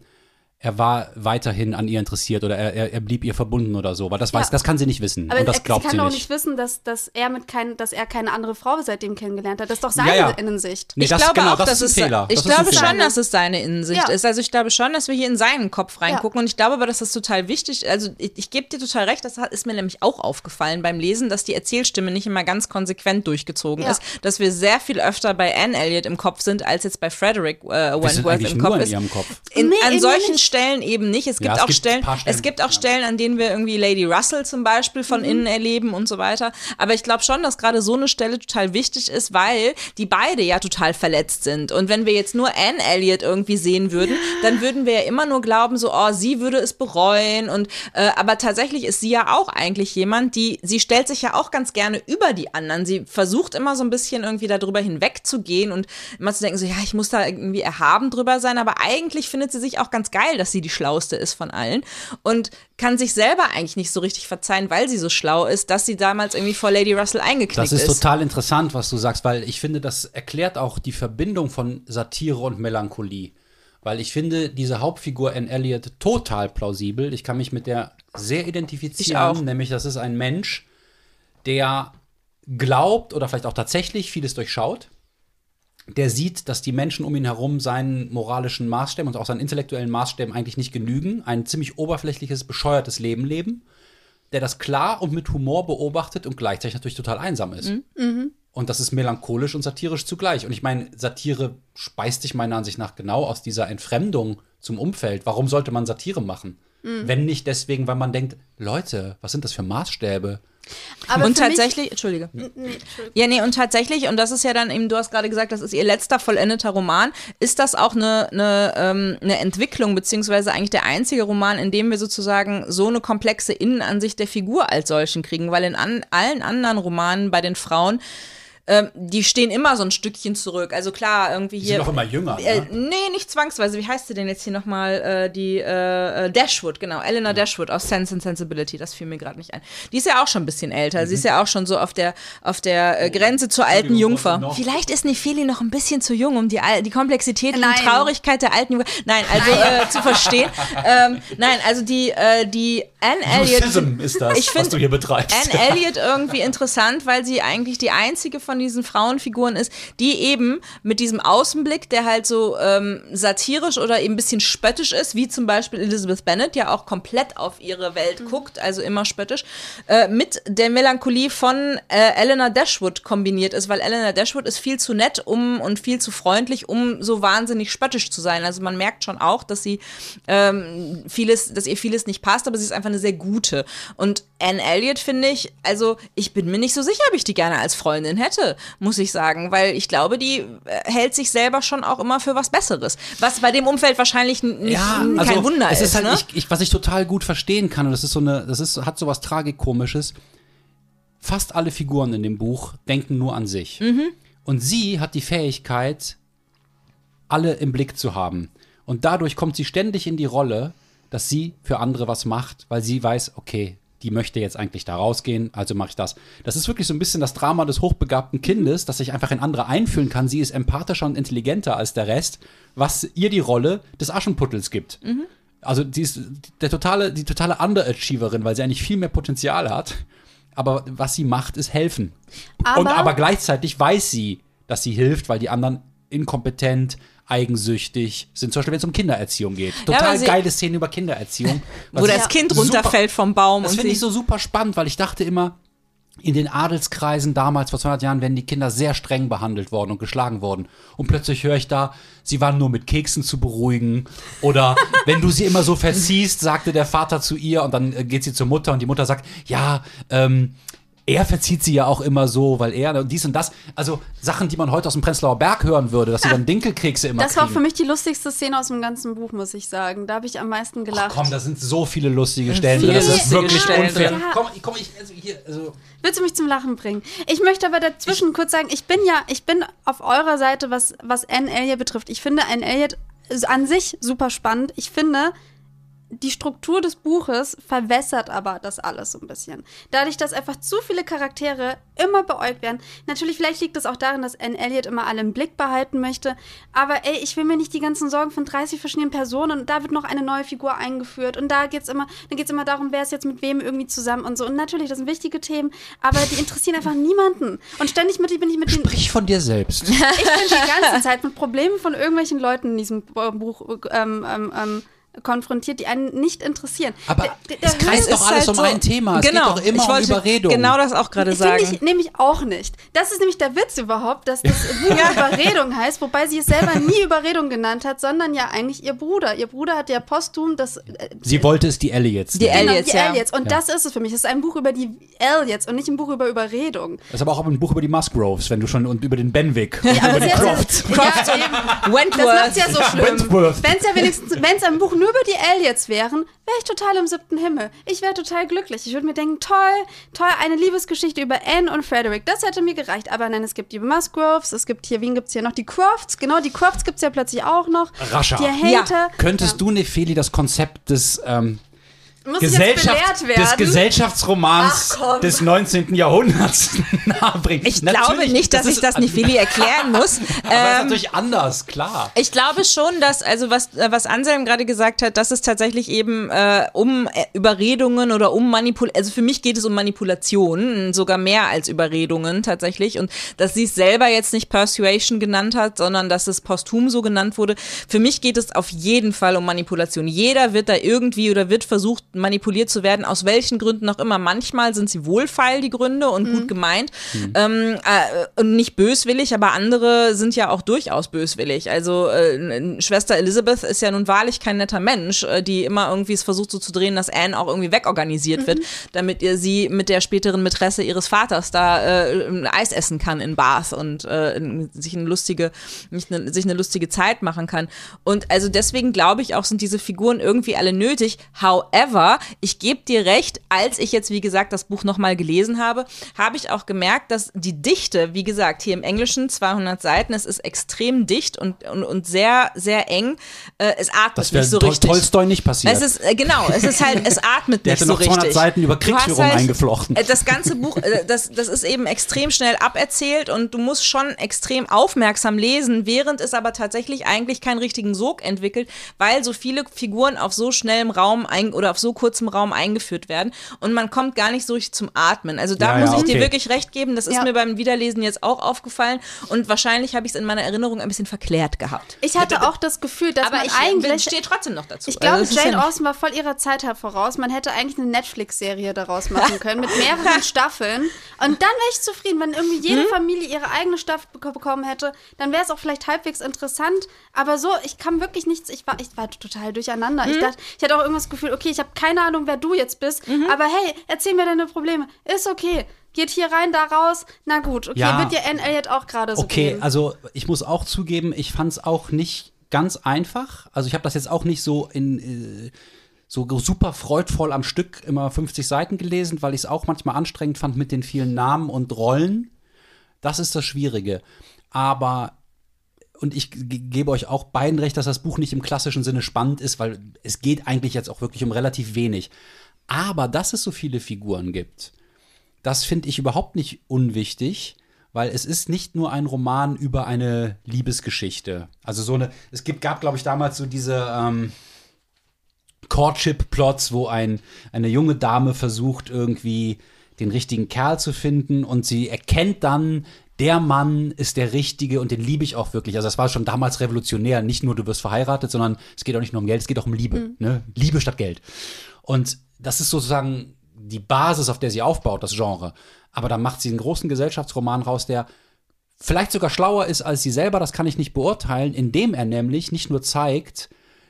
S2: er war weiterhin an ihr interessiert oder er, er, er blieb ihr verbunden oder so. Weil das weiß,
S3: Ja.
S2: das kann sie nicht wissen.
S3: Aber
S2: und das
S3: sie
S2: glaubt
S3: kann
S2: sie
S3: doch
S2: nicht.
S3: nicht wissen, dass, dass, er mit kein, dass er keine andere Frau seitdem kennengelernt hat. Das ist doch seine
S2: Ja, ja.
S3: Innensicht.
S2: Nee,
S4: ich
S2: das-
S4: glaube
S2: genau,
S4: auch,
S2: das
S4: dass
S2: ist ein
S4: es,
S2: Fehler.
S4: Ich glaube
S2: Fehler.
S4: schon, dass es seine Innensicht
S3: Ja.
S4: ist. Also ich glaube schon, dass wir hier in seinen Kopf reingucken. Und ich glaube aber, dass das total wichtig ist. Also ich, ich gebe dir total recht, das hat- ist mir nämlich auch aufgefallen beim Lesen, dass die Erzählstimme nicht immer ganz konsequent durchgezogen
S3: Ja.
S4: ist. Dass wir sehr viel öfter bei Anne Elliot im Kopf sind, als jetzt bei Frederick äh, Wentworth im Kopf
S2: in
S4: ist.
S2: ihrem Kopf.
S4: In,
S3: Nee,
S4: an solchen. Stellen eben nicht. Es gibt
S2: Ja, es
S4: auch
S2: gibt
S4: Stellen,
S2: Stellen,
S4: es gibt auch
S2: ja.
S4: Stellen, an denen wir irgendwie Lady Russell zum Beispiel von
S3: Mhm.
S4: innen erleben und so weiter. Aber ich glaube schon, dass gerade so eine Stelle total wichtig ist, weil die beide ja total verletzt sind. Und wenn wir jetzt nur Anne Elliot irgendwie sehen würden, dann würden wir ja immer nur glauben, so, oh, sie würde es bereuen. Und äh, aber tatsächlich ist sie ja auch eigentlich jemand, die, sie stellt sich ja auch ganz gerne über die anderen. Sie versucht immer so ein bisschen irgendwie darüber hinwegzugehen und immer zu denken, so, ja, ich muss da irgendwie erhaben drüber sein, aber eigentlich findet sie sich auch ganz geil, dass sie die Schlauste ist von allen und kann sich selber eigentlich nicht so richtig verzeihen, weil sie so schlau ist, dass sie damals irgendwie vor Lady Russell eingeknickt
S2: Das ist
S4: ist.
S2: total interessant, was du sagst, weil ich finde, das erklärt auch die Verbindung von Satire und Melancholie. Weil ich finde diese Hauptfigur Anne Elliot total plausibel. Ich kann mich mit der sehr identifizieren, nämlich das ist ein Mensch, der glaubt oder vielleicht auch tatsächlich vieles durchschaut. Der sieht, dass die Menschen um ihn herum seinen moralischen Maßstäben und auch seinen intellektuellen Maßstäben eigentlich nicht genügen, ein ziemlich oberflächliches, bescheuertes Leben leben, der das klar und mit Humor beobachtet und gleichzeitig natürlich total einsam ist. Und das ist melancholisch und satirisch zugleich. Und ich meine, Satire speist sich meiner Ansicht nach genau aus dieser Entfremdung zum Umfeld. Warum sollte man Satire machen? Wenn nicht deswegen, weil man denkt, Leute, was sind das für Maßstäbe?
S3: Aber
S4: und
S3: mich-
S4: tatsächlich, Entschuldige.
S3: Nee, Entschuldigung.
S4: Ja, nee, und tatsächlich, und das ist ja dann eben, du hast gerade gesagt, das ist ihr letzter vollendeter Roman, ist das auch eine, eine, ähm, eine Entwicklung, beziehungsweise eigentlich der einzige Roman, in dem wir sozusagen so eine komplexe Innenansicht der Figur als solchen kriegen, weil in an, allen anderen Romanen bei den Frauen, ähm, die stehen immer so ein Stückchen zurück. Also klar, irgendwie
S2: Die
S4: hier.
S2: sind doch immer jünger.
S4: Äh,
S2: Ne?
S4: nee, nicht zwangsweise. Wie heißt sie denn jetzt hier nochmal? Äh, die äh, äh, Dashwood, genau. Eleanor Dashwood aus Sense and Sensibility. Das fiel mir gerade nicht ein. Die ist ja auch schon ein bisschen älter. Sie ist ja auch schon so auf der, auf der äh, Grenze zur alten Jungfer. Vielleicht ist Nefeli noch ein bisschen zu jung, um die, die Komplexität und
S3: Nein.
S4: die Traurigkeit der alten Jungfer. Nein, also äh, zu verstehen. [laughs] ähm, nein, also die, äh, die Anne Elliot.
S2: Racism ist das,
S4: ich
S2: was
S4: find
S2: du hier betreibst.
S4: Anne Elliot irgendwie interessant, weil sie eigentlich die einzige von diesen Frauenfiguren ist, die eben mit diesem Außenblick, der halt so ähm, satirisch oder eben ein bisschen spöttisch ist, wie zum Beispiel Elizabeth Bennet ja auch komplett auf ihre Welt guckt, also immer spöttisch, äh, mit der Melancholie von äh, Eleanor Dashwood kombiniert ist, weil Eleanor Dashwood ist viel zu nett um und viel zu freundlich, um so wahnsinnig spöttisch zu sein. Also man merkt schon auch, dass sie ähm, vieles, dass ihr vieles nicht passt, aber sie ist einfach eine sehr gute. Und Anne Elliot finde ich, also ich bin mir nicht so sicher, ob ich die gerne als Freundin hätte, muss ich sagen, weil ich glaube, die äh, hält sich selber schon auch immer für was Besseres. Was bei dem Umfeld wahrscheinlich nicht, kein Wunder
S2: es
S4: ist.
S2: ist halt,
S4: ne?
S2: ich, ich, was ich total gut verstehen kann, und das ist so eine, das ist, hat so was Tragikomisches. Fast alle Figuren in dem Buch denken nur an sich.
S4: Mhm.
S2: Und sie hat die Fähigkeit, alle im Blick zu haben. Und dadurch kommt sie ständig in die Rolle, dass sie für andere was macht, weil sie weiß, okay, die möchte jetzt eigentlich da rausgehen, also mache ich das. Das ist wirklich so ein bisschen das Drama des hochbegabten Kindes, das sich einfach in andere einfühlen kann. Sie ist empathischer und intelligenter als der Rest, was ihr die Rolle des Aschenputtels gibt. Also sie ist der totale, die totale Underachieverin, weil sie eigentlich viel mehr Potenzial hat. Aber was sie macht, ist helfen.
S3: Aber-
S2: und aber gleichzeitig weiß sie, dass sie hilft, weil die anderen inkompetent, eigensüchtig sind. Zum Beispiel, wenn es um Kindererziehung geht. Total
S4: sie-
S2: geile Szene über Kindererziehung. [laughs]
S4: Wo das Kind
S2: super-
S4: runterfällt vom Baum
S2: Das finde ich so super spannend, weil ich dachte immer, in den Adelskreisen damals, vor 200 Jahren, werden die Kinder sehr streng behandelt worden und geschlagen worden. Und plötzlich höre ich da, sie waren nur mit Keksen zu beruhigen. Oder [laughs] wenn du sie immer so verziehst, sagte der Vater zu ihr und dann äh, geht sie zur Mutter und die Mutter sagt, ja, ähm, er verzieht sie ja auch immer so, weil er und dies und das. Also Sachen, die man heute aus dem Prenzlauer Berg hören würde, dass sie dann Dinkelkekse immer
S3: Das war
S2: kriegen.
S3: für mich die lustigste Szene aus dem ganzen Buch, muss ich sagen. Da habe ich am meisten gelacht.
S2: Komm, da sind so viele lustige Stellen drin. Das ist wirklich
S4: Stellen
S2: unfair.
S3: drin.
S2: Komm, komm, ich, also hier, also
S3: Willst du mich zum Lachen bringen? Ich möchte aber dazwischen kurz sagen, ich bin ja, ich bin auf eurer Seite, was, was Anne Elliot betrifft. Ich finde Anne Elliot an sich super spannend. Ich finde, die Struktur des Buches verwässert aber das alles so ein bisschen. Dadurch, dass einfach zu viele Charaktere immer beäugt werden. Natürlich, vielleicht liegt es auch darin, dass Anne Elliot immer alle im Blick behalten möchte. Aber ey, ich will mir nicht die ganzen Sorgen von 30 verschiedenen Personen und da wird noch eine neue Figur eingeführt und da geht's immer, dann geht's immer darum, wer ist jetzt mit wem irgendwie zusammen und so. Und natürlich, das sind wichtige Themen, aber die interessieren einfach niemanden. Und ständig mit, bin ich mit den.
S2: Sprich von dir selbst.
S3: Ich bin die ganze Zeit mit Problemen von irgendwelchen Leuten in diesem Buch ähm, ähm, ähm, konfrontiert, die einen nicht interessieren.
S2: Aber
S3: Der- der-
S2: es kreist doch alles
S4: halt
S2: um
S4: so-
S2: ein Thema. Es
S4: genau,
S2: geht doch immer
S4: ich
S2: um Überredung.
S4: Genau das auch gerade
S3: Finde
S4: sagen.
S3: ich nämlich auch nicht. Das ist nämlich der Witz überhaupt, dass das [laughs] Buch Überredung heißt, wobei sie es selber nie Überredung genannt hat, sondern ja eigentlich ihr Bruder. Ihr Bruder hat ja posthum das äh,
S2: Sie wollte es die Elliots.
S4: Die
S3: genau,
S4: Elliots,
S3: die
S4: ja.
S3: Elliots. Und
S2: Ja.
S3: das ist es für mich. Es ist ein Buch über die Elliots und nicht ein Buch über Überredung.
S2: Das ist aber auch ein Buch über die Musgroves, wenn du schon und über den Benwick. und
S3: Aber
S2: über die
S3: sie hat
S2: Crofts.
S3: Ja, ja, eben. Das
S4: Wentworth.
S3: macht's ja so schlimm.
S2: Wentworth.
S3: Wenn es ja wenigstens, wenn es ein Buch nur über die Elliots wären, wäre ich total im siebten Himmel. Ich wäre total glücklich. Ich würde mir denken, toll, toll, eine Liebesgeschichte über Anne und Frederick. Das hätte mir gereicht. Aber nein, es gibt die Musgroves, es gibt hier, wen gibt's hier noch? Die Crofts, genau, die Crofts gibt's ja plötzlich auch noch.
S2: Rascher.
S3: Die Hater.
S2: Könntest du, Nefeli, das Konzept des, ähm,
S3: Muss
S2: Gesellschaft, des? Gesellschaftsromans
S3: Ach,
S2: des 19. Jahrhunderts [laughs] nahebringen?
S4: Ich glaube nicht, dass ich das nicht Fili erklären [laughs] muss.
S2: Aber es ist
S4: Ähm,
S2: natürlich anders, klar.
S4: Ich glaube schon, dass, also was, äh, was Anselm gerade gesagt hat, dass es tatsächlich eben äh, um äh, Überredungen oder um Manipulation, also für mich geht es um Manipulation, sogar mehr als Überredungen tatsächlich. Und dass sie es selber jetzt nicht Persuasion genannt hat, sondern dass es posthum so genannt wurde. Für mich geht es auf jeden Fall um Manipulation. Jeder wird da irgendwie oder wird versucht, manipuliert zu werden, aus welchen Gründen auch immer. Manchmal sind sie wohlfeil, die Gründe, und gut gemeint. Ähm, äh, und nicht böswillig, aber andere sind ja auch durchaus böswillig. Also äh, Schwester Elizabeth ist ja nun wahrlich kein netter Mensch, äh, die immer irgendwie es versucht so zu drehen, dass Anne auch irgendwie wegorganisiert wird, damit ihr sie mit der späteren Mätresse ihres Vaters da äh, Eis essen kann in Bath und äh, sich eine lustige, eine, sich eine lustige Zeit machen kann. Und also deswegen glaube ich auch, sind diese Figuren irgendwie alle nötig. However, ich gebe dir recht, als ich jetzt, wie gesagt, das Buch nochmal gelesen habe, habe ich auch gemerkt, dass die Dichte, wie gesagt, hier im Englischen 200 Seiten, es ist extrem dicht und, und, und sehr, sehr eng. Äh, es atmet
S2: Das
S4: nicht so
S2: Tol
S4: richtig.
S2: Tolstoi nicht passiert.
S4: Es ist, äh, genau, es ist halt, es atmet [laughs]
S2: Der
S4: nicht
S2: hätte
S4: so
S2: noch 200
S4: richtig.
S2: Seiten über Kriegsführung eingeflochten.
S4: äh, Das ganze Buch, äh, das, das ist eben extrem schnell aberzählt und du musst schon extrem aufmerksam lesen, während es aber tatsächlich eigentlich keinen richtigen Sog entwickelt, weil so viele Figuren auf so schnellem Raum ein, oder auf so kurzem Raum eingeführt werden und man kommt gar nicht so richtig zum Atmen. Also da
S2: Ja,
S4: muss
S2: ja,
S4: ich dir
S2: okay.
S4: wirklich recht geben, das ist
S3: Ja.
S4: mir beim Wiederlesen jetzt auch aufgefallen und wahrscheinlich habe ich es in meiner Erinnerung ein bisschen verklärt gehabt.
S3: Ich hatte auch das Gefühl, dass
S4: Aber
S3: man
S4: ich
S3: eigentlich
S4: stehe trotzdem noch dazu.
S3: Ich glaube,
S4: Also
S3: Jane Austen war voll ihrer Zeit voraus. Man hätte eigentlich eine Netflix-Serie daraus machen [laughs] können mit mehreren Staffeln. Und dann wäre ich zufrieden, wenn irgendwie jede
S4: Hm?
S3: Familie ihre eigene Staffel bek- bekommen hätte. Dann wäre es auch vielleicht halbwegs interessant. Aber so, ich kam wirklich nichts. Ich war, ich war total durcheinander.
S4: Hm?
S3: Ich dachte, ich hatte auch irgendwas Gefühl, okay, ich habe keine Ahnung, wer du jetzt bist.
S4: Mhm.
S3: Aber hey, erzähl mir deine Probleme. Ist okay. Geht hier rein, da raus. Na gut, okay,
S2: Ja.
S3: wird dir Anne Elliot auch gerade so
S2: Okay,
S3: gehen.
S2: also ich muss auch zugeben, ich fand es auch nicht ganz einfach. Also ich habe das jetzt auch nicht so in äh, so super freudvoll am Stück immer 50 Seiten gelesen, weil ich es auch manchmal anstrengend fand mit den vielen Namen und Rollen. Das ist das Schwierige. Aber und ich ge- gebe euch auch beiden recht, dass das Buch nicht im klassischen Sinne spannend ist, weil es geht eigentlich jetzt auch wirklich um relativ wenig. Aber dass es so viele Figuren gibt, das finde ich überhaupt nicht unwichtig, weil es ist nicht nur ein Roman über eine Liebesgeschichte. Also so eine, es gibt, gab, glaube ich, damals so diese ähm, Courtship-Plots, wo ein, eine junge Dame versucht, irgendwie den richtigen Kerl zu finden und sie erkennt dann, der Mann ist der Richtige und den liebe ich auch wirklich. Also das war schon damals revolutionär. Nicht nur du wirst verheiratet, sondern es geht auch nicht nur um Geld, es geht auch um Liebe. Ne? Liebe statt Geld. Und das ist sozusagen die Basis, auf der sie aufbaut, das Genre. Aber dann macht sie einen großen Gesellschaftsroman raus, der vielleicht sogar schlauer ist als sie selber, das kann ich nicht beurteilen, indem er nämlich nicht nur zeigt,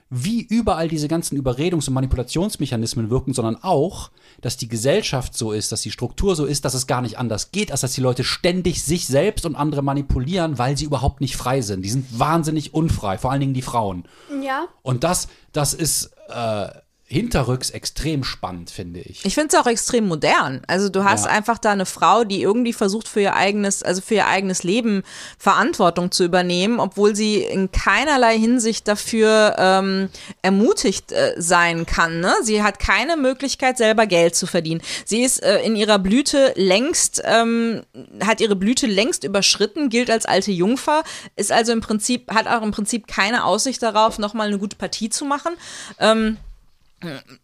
S2: wie überall diese ganzen Überredungs- und Manipulationsmechanismen wirken, sondern auch, dass die Gesellschaft so ist, dass die Struktur so ist, dass es gar nicht anders geht, als dass die Leute ständig sich selbst und andere manipulieren, weil sie überhaupt nicht frei sind. Die sind wahnsinnig unfrei, vor allen Dingen die Frauen.
S3: ja.
S2: Und das, das ist, äh, hinterrücks extrem spannend, finde ich.
S4: Ich finde es auch extrem modern. Also du hast
S2: Ja.
S4: einfach da eine Frau, die irgendwie versucht für ihr eigenes, also für ihr eigenes Leben Verantwortung zu übernehmen, obwohl sie in keinerlei Hinsicht dafür ähm, ermutigt äh, sein kann. Ne? Sie hat keine Möglichkeit, selber Geld zu verdienen. Sie ist äh, in ihrer Blüte längst, ähm, hat ihre Blüte längst überschritten, gilt als alte Jungfer, ist also im Prinzip, hat auch im Prinzip keine Aussicht darauf, nochmal eine gute Partie zu machen. Ähm,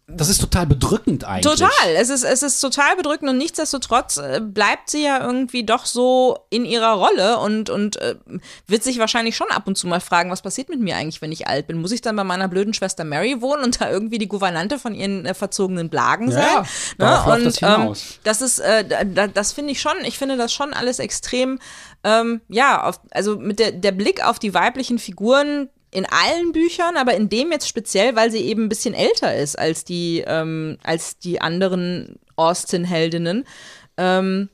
S2: Das ist total bedrückend eigentlich.
S4: Total. Es ist, es ist total bedrückend und nichtsdestotrotz äh, bleibt sie ja irgendwie doch so in ihrer Rolle und, und äh, wird sich wahrscheinlich schon ab und zu mal fragen, was passiert mit mir eigentlich, wenn ich alt bin? Muss ich dann bei meiner blöden Schwester Mary wohnen und da irgendwie die Gouvernante von ihren äh, verzogenen Blagen sein?
S2: Ja, darauf läuft das
S4: ähm, das ist, äh, da- das finde ich schon, ich finde das schon alles extrem, ähm, ja, auf, also mit der, der Blick auf die weiblichen Figuren in allen Büchern, aber in dem jetzt speziell, weil sie eben ein bisschen älter ist als die, ähm, als die anderen Austin-Heldinnen, ähm,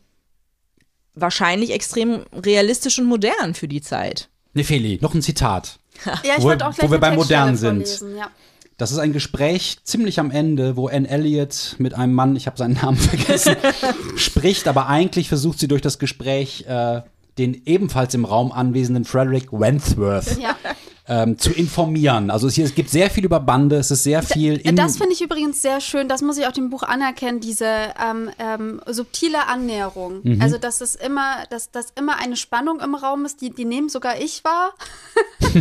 S4: wahrscheinlich extrem realistisch und modern für die Zeit.
S2: Nefeli, noch ein Zitat. [laughs]
S3: Ja, ich
S2: Wo-
S3: wollte auch gleich
S2: wo wir
S3: Textstelle
S2: Modernen sind.
S3: vorlesen, Ja.
S2: Das ist ein Gespräch ziemlich am Ende, wo Anne Elliot mit einem Mann, ich habe seinen Namen [laughs] vergessen, [laughs] spricht, aber eigentlich versucht sie durch das Gespräch äh, den ebenfalls im Raum anwesenden Frederick Wentworth
S3: Ja.
S2: Ähm, zu informieren. Also es, hier, es gibt sehr viel über Bande, es ist sehr viel in
S3: Das finde ich übrigens sehr schön, das muss ich auch dem Buch anerkennen, diese ähm, ähm, subtile Annäherung.
S2: Mhm.
S3: Also, dass es immer, dass, dass immer eine Spannung im Raum ist, die, die nehmen sogar ich wahr. [laughs]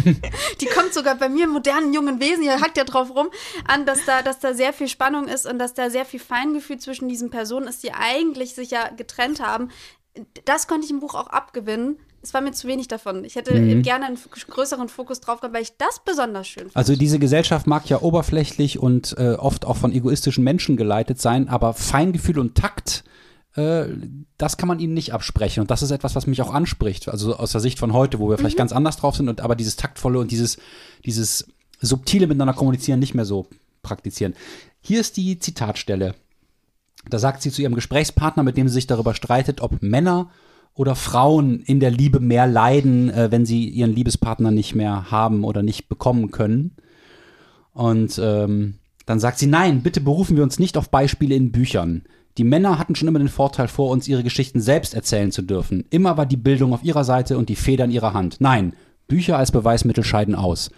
S3: die kommt sogar bei mir im modernen jungen Wesen, hier hackt ja drauf rum, an, dass da, dass da sehr viel Spannung ist und dass da sehr viel Feingefühl zwischen diesen Personen ist, die eigentlich sich ja getrennt haben. Das konnte ich im Buch auch abgewinnen. Es war mir zu wenig davon. Ich hätte
S2: Mhm.
S3: gerne einen größeren Fokus drauf gehabt, weil ich das besonders schön fand.
S2: Also diese Gesellschaft mag ja oberflächlich und äh, oft auch von egoistischen Menschen geleitet sein, aber Feingefühl und Takt, äh, das kann man ihnen nicht absprechen. Und das ist etwas, was mich auch anspricht. Also aus der Sicht von heute, wo wir vielleicht ganz anders drauf sind und aber dieses taktvolle und dieses, dieses subtile miteinander kommunizieren nicht mehr so praktizieren. Hier ist die Zitatstelle. Da sagt sie zu ihrem Gesprächspartner, mit dem sie sich darüber streitet, ob Männer oder Frauen in der Liebe mehr leiden, äh, wenn sie ihren Liebespartner nicht mehr haben oder nicht bekommen können. Und ähm, dann sagt sie, nein, bitte berufen wir uns nicht auf Beispiele in Büchern. Die Männer hatten schon immer den Vorteil vor uns, ihre Geschichten selbst erzählen zu dürfen. Immer war die Bildung auf ihrer Seite und die Feder in ihrer Hand. Nein, Bücher als Beweismittel scheiden aus.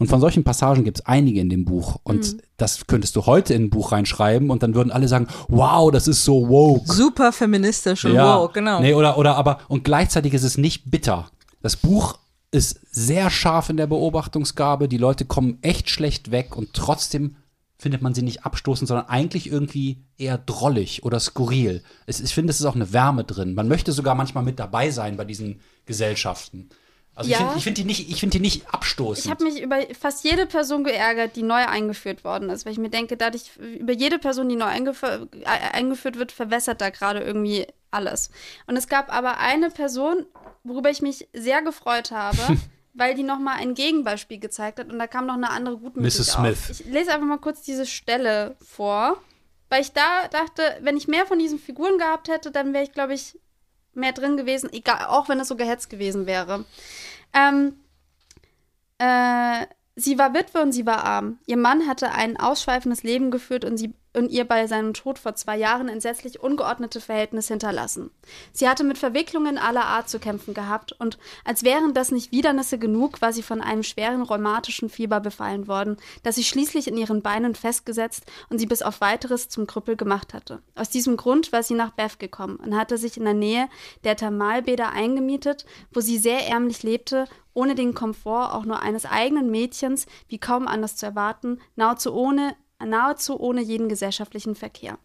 S2: Und von solchen Passagen gibt es einige in dem Buch. Und das könntest du heute in ein Buch reinschreiben und dann würden alle sagen, wow, das ist so woke.
S4: Super feministisch und wow, genau.
S2: Nee, oder, oder aber, und gleichzeitig ist es nicht bitter. Das Buch ist sehr scharf in der Beobachtungsgabe. Die Leute kommen echt schlecht weg und trotzdem findet man sie nicht abstoßend, sondern eigentlich irgendwie eher drollig oder skurril. Es, ich finde, es ist auch eine Wärme drin. Man möchte sogar manchmal mit dabei sein bei diesen Gesellschaften. Also
S3: Ja.
S2: ich finde find die, nicht- ich find die nicht abstoßend.
S3: Ich habe mich über fast jede Person geärgert, die neu eingeführt worden ist, weil ich mir denke, dadurch über jede Person, die neu eingef äh, eingeführt wird, verwässert da gerade irgendwie alles. Und es gab aber eine Person, worüber ich mich sehr gefreut habe, [laughs] weil die noch mal ein Gegenbeispiel gezeigt hat und da kam noch eine andere gutmütig
S2: Mrs.
S3: auf.
S2: Smith.
S3: Ich lese einfach mal kurz diese Stelle vor, weil ich da dachte, wenn ich mehr von diesen Figuren gehabt hätte, dann wäre ich, glaube ich, mehr drin gewesen, egal, auch wenn es so gehetzt gewesen wäre. Ähm, äh, sie war Witwe und sie war arm. Ihr Mann hatte ein ausschweifendes Leben geführt und, sie, und ihr bei seinem Tod vor zwei Jahren entsetzlich ungeordnete Verhältnisse hinterlassen. Sie hatte mit Verwicklungen aller Art zu kämpfen gehabt und als wären das nicht Widernisse genug, war sie von einem schweren rheumatischen Fieber befallen worden, das sich schließlich in ihren Beinen festgesetzt und sie bis auf weiteres zum Krüppel gemacht hatte. Aus diesem Grund war sie nach Beth gekommen und hatte sich in der Nähe der Thermalbäder eingemietet, wo sie sehr ärmlich lebte ohne den Komfort auch nur eines eigenen Mädchens, wie kaum anders zu erwarten, nahezu ohne, nahezu ohne jeden gesellschaftlichen Verkehr.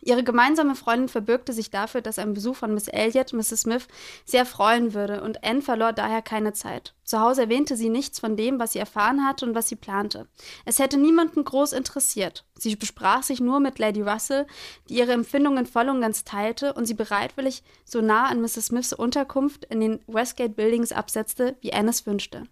S3: Ihre gemeinsame Freundin verbürgte sich dafür, dass ein Besuch von Miss Elliot, Mrs. Smith, sehr freuen würde, und Anne verlor daher keine Zeit. Zu Hause erwähnte sie nichts von dem, was sie erfahren hatte und was sie plante. Es hätte niemanden groß interessiert. Sie besprach sich nur mit Lady Russell, die ihre Empfindungen voll und ganz teilte und sie bereitwillig so nah an Mrs. Smiths Unterkunft in den Westgate Buildings absetzte, wie Anne es wünschte.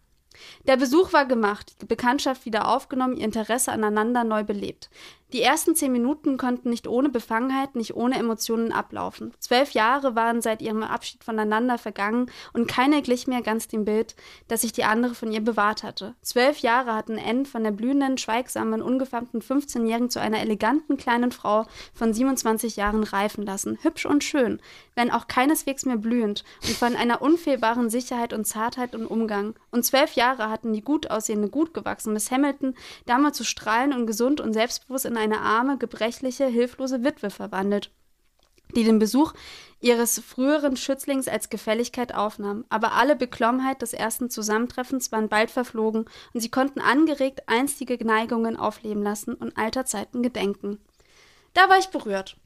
S3: Der Besuch war gemacht, die Bekanntschaft wieder aufgenommen, ihr Interesse aneinander neu belebt. Die ersten zehn Minuten konnten nicht ohne Befangenheit, nicht ohne Emotionen ablaufen. Zwölf Jahre waren seit ihrem Abschied voneinander vergangen und keine glich mehr ganz dem Bild, das sich die andere von ihr bewahrt hatte. Zwölf Jahre hatten Anne von der blühenden, schweigsamen, ungefärbten 15-Jährigen zu einer eleganten kleinen Frau von 27 Jahren reifen lassen. Hübsch und schön, wenn auch keineswegs mehr blühend und von einer unfehlbaren Sicherheit und Zartheit im Umgang. Und zwölf Jahre hatten die gut aussehende, gut gewachsene Miss Hamilton damals zu strahlen und gesund und selbstbewusst in eine arme, gebrechliche, hilflose Witwe verwandelt, die den Besuch ihres früheren Schützlings als Gefälligkeit aufnahm. Aber alle Beklommenheit des ersten Zusammentreffens waren bald verflogen und sie konnten angeregt einstige Neigungen aufleben lassen und alter Zeiten gedenken. Da war ich berührt.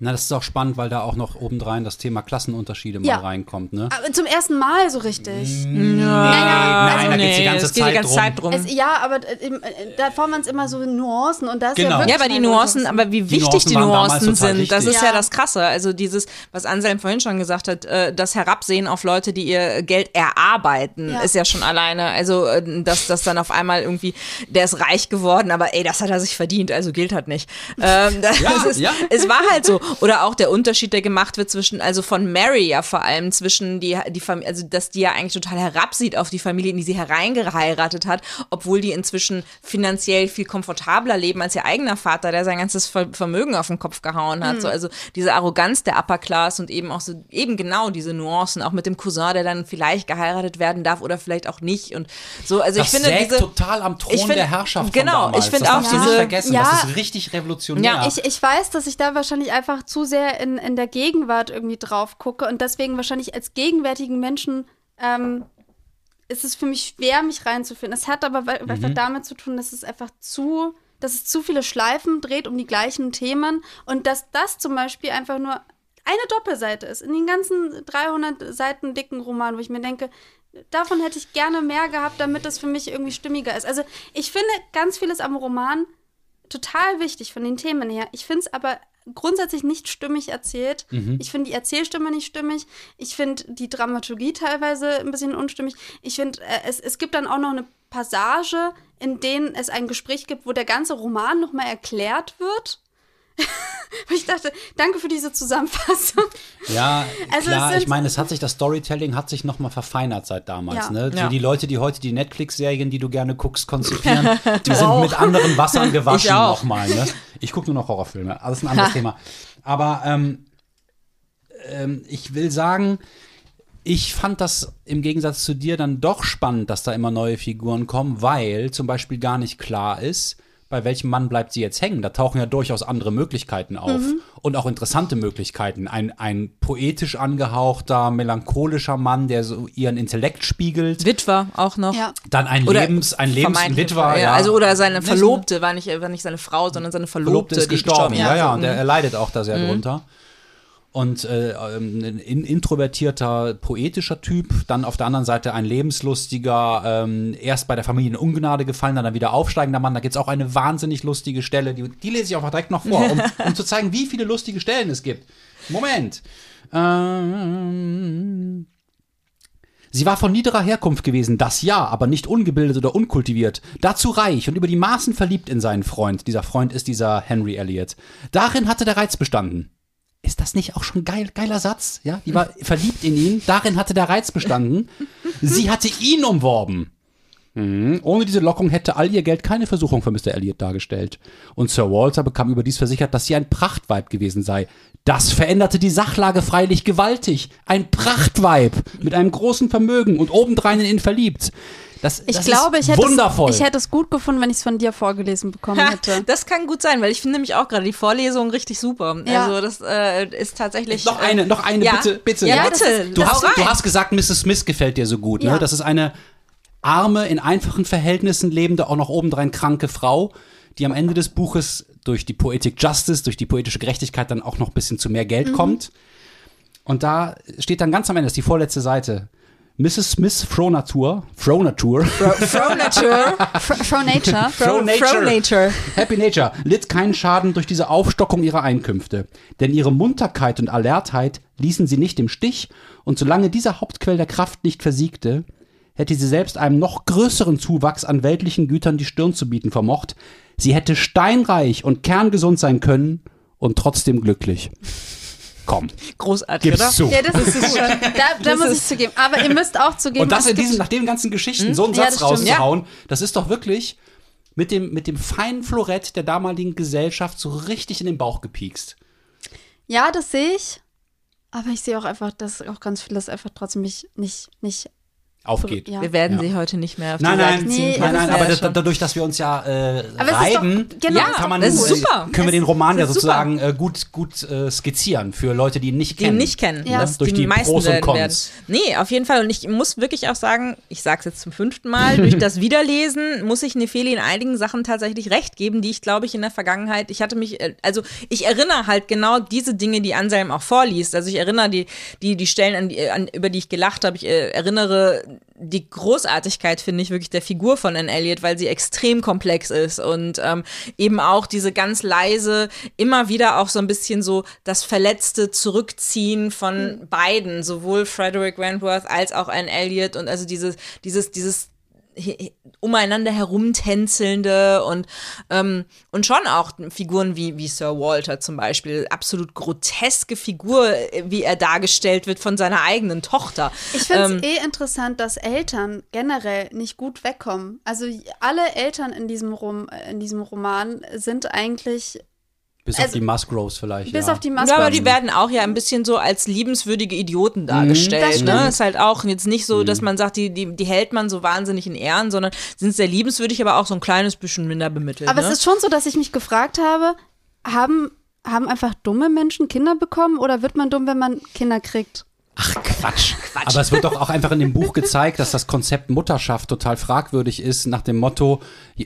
S2: Na, das ist auch spannend, weil da auch noch obendrein das Thema Klassenunterschiede
S3: Ja.
S2: mal reinkommt, ne?
S3: Aber zum ersten Mal so richtig.
S2: Nein, da geht's die ganze
S4: es geht die
S2: Zeit
S4: ganze
S2: drum.
S4: Zeit drum.
S3: Es, ja, aber äh, äh, davor waren es immer so Nuancen und das ist
S2: Genau.
S3: ja wirklich
S4: Ja, aber die Nuancen, aber wie wichtig
S2: Nuancen
S4: die
S2: waren damals
S4: Nuancen sind, das ist ja.
S3: Ja.
S4: das Krasse. Also dieses, was Anselm vorhin schon gesagt hat, äh, das Herabsehen auf Leute, die ihr Geld erarbeiten,
S3: Ja.
S4: ist ja schon alleine. Also, äh, dass das dann auf einmal irgendwie, der ist reich geworden, aber ey, das hat er sich verdient, also gilt halt nicht. Ähm, [laughs] das
S2: Ja,
S4: ist,
S2: ja.
S4: Es war halt so. Oder auch der Unterschied, der gemacht wird zwischen, also von Mary ja vor allem, zwischen die, die Familie, also dass die ja eigentlich total herabsieht auf die Familie, in die sie hereingeheiratet hat, obwohl die inzwischen finanziell viel komfortabler leben als ihr eigener Vater, der sein ganzes Ver Vermögen auf den Kopf gehauen hat. So, also diese Arroganz der Upper Class und eben auch so, eben genau diese Nuancen, auch mit dem Cousin, der dann vielleicht geheiratet werden darf oder vielleicht auch nicht. Und so, also
S2: Das
S4: ich finde
S2: sägt
S4: diese.
S2: total am Thron
S4: find-
S2: der Herrschaft
S4: genau, ich find
S2: das
S4: auch
S2: darfst du nicht
S4: diese-
S2: vergessen.
S3: Ja.
S2: das ist richtig revolutionär.
S4: Ja,
S3: Ich, ich weiß, dass ich da wahrscheinlich einfach zu sehr in, in der Gegenwart irgendwie drauf gucke und deswegen wahrscheinlich als gegenwärtigen Menschen ähm, ist es für mich schwer, mich reinzufinden. Es hat aber we- einfach damit zu tun, dass es einfach zu, dass es zu viele Schleifen dreht um die gleichen Themen und dass das zum Beispiel einfach nur eine Doppelseite ist in den ganzen 300 Seiten dicken Roman, wo ich mir denke, davon hätte ich gerne mehr gehabt, damit das für mich irgendwie stimmiger ist. Also ich finde ganz vieles am Roman total wichtig von den Themen her. Ich finde es aber grundsätzlich nicht stimmig erzählt. Ich finde die Erzählstimme nicht stimmig. Ich finde die Dramaturgie teilweise ein bisschen unstimmig. Ich finde, äh, es, es gibt dann auch noch eine Passage, in denen es ein Gespräch gibt, wo der ganze Roman nochmal erklärt wird. Ich dachte, danke für diese Zusammenfassung.
S2: Ja, [laughs]
S3: Also
S2: klar, ich meine, es hat sich, das Storytelling hat sich noch mal verfeinert seit damals.
S3: Ja.
S2: Ne? So
S4: Ja.
S2: Die Leute, die heute die Netflix-Serien, die du gerne guckst, konzipieren, [laughs] die sind mit anderen Wassern [laughs] gewaschen
S4: auch.
S2: nochmal. Ne? Ich gucke nur noch Horrorfilme, alles ein anderes Thema. Aber ähm, ähm, ich will sagen, ich fand das im Gegensatz zu dir dann doch spannend, dass da immer neue Figuren kommen, weil zum Beispiel gar nicht klar ist, bei welchem Mann bleibt sie jetzt hängen. Da tauchen ja durchaus andere Möglichkeiten auf und auch interessante Möglichkeiten. Ein, ein poetisch angehauchter, melancholischer Mann, der so ihren Intellekt spiegelt.
S4: Witwer auch noch.
S3: Ja.
S2: Dann ein
S4: Oder
S2: Lebens, ein Lebens
S4: vermeintlich
S2: Witwer,
S4: Witwer,
S2: ja.
S4: Also oder seine Verlobte, war nicht, war nicht seine Frau, sondern seine Verlobte,
S2: Verlobte ist
S4: die
S2: gestorben, ja, ja, und
S4: mhm.
S2: er leidet auch da sehr drunter. Und äh, ähm, ein in, introvertierter, poetischer Typ, dann auf der anderen Seite ein lebenslustiger, ähm, erst bei der Familie in Ungnade gefallen, dann wieder aufsteigender Mann. Da gibt es auch eine wahnsinnig lustige Stelle, die, die lese ich auch direkt noch vor, um, um zu zeigen, wie viele lustige Stellen es gibt. Moment. Ähm, Sie war von niederer Herkunft gewesen, das ja, aber nicht ungebildet oder unkultiviert. Dazu reich und über die Maßen verliebt in seinen Freund. Dieser Freund ist dieser Henry Elliot. Darin hatte der Reiz bestanden. Ist das nicht auch schon geil, geiler Satz? Ja, die war verliebt in ihn. Darin hatte der Reiz bestanden. Sie hatte ihn umworben. Mhm. Ohne diese Lockung hätte all ihr Geld keine Versuchung für Mr. Elliot dargestellt. Und Sir Walter bekam überdies versichert, dass sie ein Prachtweib gewesen sei. Das veränderte die Sachlage freilich gewaltig. Ein Prachtweib mit einem großen Vermögen und obendrein in ihn verliebt. Das,
S3: Ich
S2: das
S3: glaube,
S2: ist
S3: ich hätte,
S2: wundervoll.
S3: es, ich hätte es gut gefunden, wenn ich es von dir vorgelesen bekommen
S4: Ha,
S3: hätte.
S4: das kann gut sein, weil ich finde nämlich auch gerade die Vorlesung richtig super.
S3: Ja.
S4: Also das äh, ist tatsächlich.
S2: noch eine, noch eine,
S4: ja.
S2: bitte, bitte.
S4: Ja, bitte.
S3: ist-
S2: Du hast, du hast gesagt, Mrs. Smith gefällt dir so gut. Ne? Das ist eine arme, in einfachen Verhältnissen lebende, auch noch obendrein kranke Frau, die am Ende des Buches durch die Poetic Justice, durch die poetische Gerechtigkeit dann auch noch ein bisschen zu mehr Geld kommt. Und da steht dann ganz am Ende, das ist die vorletzte Seite, Mrs. Smith Fronatur, Fronatur,
S4: Fronature. [laughs]
S3: Fro Fro Nature.
S2: Fro Nature.
S4: Fronature.
S2: Happy Nature litt keinen Schaden durch diese Aufstockung ihrer Einkünfte, denn ihre Munterkeit und Alertheit ließen sie nicht im Stich, und solange dieser Hauptquell der Kraft nicht versiegte, hätte sie selbst einem noch größeren Zuwachs an weltlichen Gütern die Stirn zu bieten vermocht, Sie hätte steinreich und kerngesund sein können und trotzdem glücklich. Komm,
S4: Großartig,
S2: gib's
S4: oder?
S2: zu.
S3: Ja, das ist schon. Da, [laughs] da muss ich zugeben. Aber ihr müsst auch zugeben.
S2: Und das
S3: es
S2: in diesen, nach den ganzen Geschichten, so einen
S3: Ja,
S2: Satz
S3: das stimmt.
S2: rauszuhauen, das ist doch wirklich mit dem, mit dem feinen Florett der damaligen Gesellschaft so richtig in den Bauch gepiekst.
S3: Ja, das sehe ich. Aber ich sehe auch einfach, dass auch ganz vieles einfach trotzdem nicht, nicht, nicht
S2: Aufgeht.
S3: Ja.
S4: Wir werden
S2: Ja.
S4: sie heute nicht mehr auf
S2: Nein,
S4: die
S2: nein.
S3: Nee,
S2: nein, nein, aber das, dadurch, dass wir uns ja äh,
S3: ist doch-
S2: reiben,
S3: genau,
S4: Ja,
S2: kann man, äh,
S4: super.
S2: können wir den Roman ja sozusagen äh, gut, gut äh, skizzieren für Leute, die ihn nicht
S4: die
S2: kennen.
S4: nicht kennen.
S3: Ja.
S4: Das
S2: Durch
S4: die,
S2: die
S4: meisten
S2: Pros und
S4: werden
S2: Cons.
S4: werden. Nee, auf jeden Fall. Und ich muss wirklich auch sagen, ich sage es jetzt zum fünften Mal, durch [laughs] das Wiederlesen muss ich Nefeli in einigen Sachen tatsächlich recht geben, die ich, glaube ich, in der Vergangenheit, ich hatte mich, äh, also ich erinnere halt genau diese Dinge, die Anselm auch vorliest. Also ich erinnere die, die, die Stellen, an die, an, über die ich gelacht habe. Ich äh, erinnere die Großartigkeit, finde ich, wirklich der Figur von Anne Elliot, weil sie extrem komplex ist und ähm, eben auch diese ganz leise, immer wieder auch so ein bisschen so das verletzte Zurückziehen von beiden, sowohl Frederick Wentworth als auch Anne Elliot und also dieses, dieses, dieses umeinander herumtänzelnde und, ähm, und schon auch Figuren wie, wie Sir Walter zum Beispiel, absolut groteske Figur, äh, wie er dargestellt wird von seiner eigenen Tochter.
S3: Ich finde es
S4: Ähm,
S3: eh interessant, dass Eltern generell nicht gut wegkommen. Also alle Eltern in diesem, Rom, in diesem Roman sind eigentlich,
S2: Bis auf
S3: Also-
S2: die Musgroves vielleicht.
S3: bis
S2: ja.
S3: auf die
S4: Ja,
S3: Maske.
S4: aber die werden auch ja ein bisschen so als liebenswürdige Idioten
S3: Das
S4: dargestellt.
S3: stimmt.
S4: ne? Ist halt auch jetzt nicht so, dass man sagt, die, die, die hält man so wahnsinnig in Ehren, sondern sind sehr liebenswürdig, aber auch so ein kleines bisschen minder bemittelt.
S3: aber
S4: ne?
S3: es ist schon so, dass ich mich gefragt habe, haben, haben einfach dumme Menschen Kinder bekommen oder wird man dumm, wenn man Kinder kriegt?
S2: Ach Quatsch. Aber es wird doch auch einfach in dem Buch gezeigt, dass das Konzept Mutterschaft total fragwürdig ist, nach dem Motto,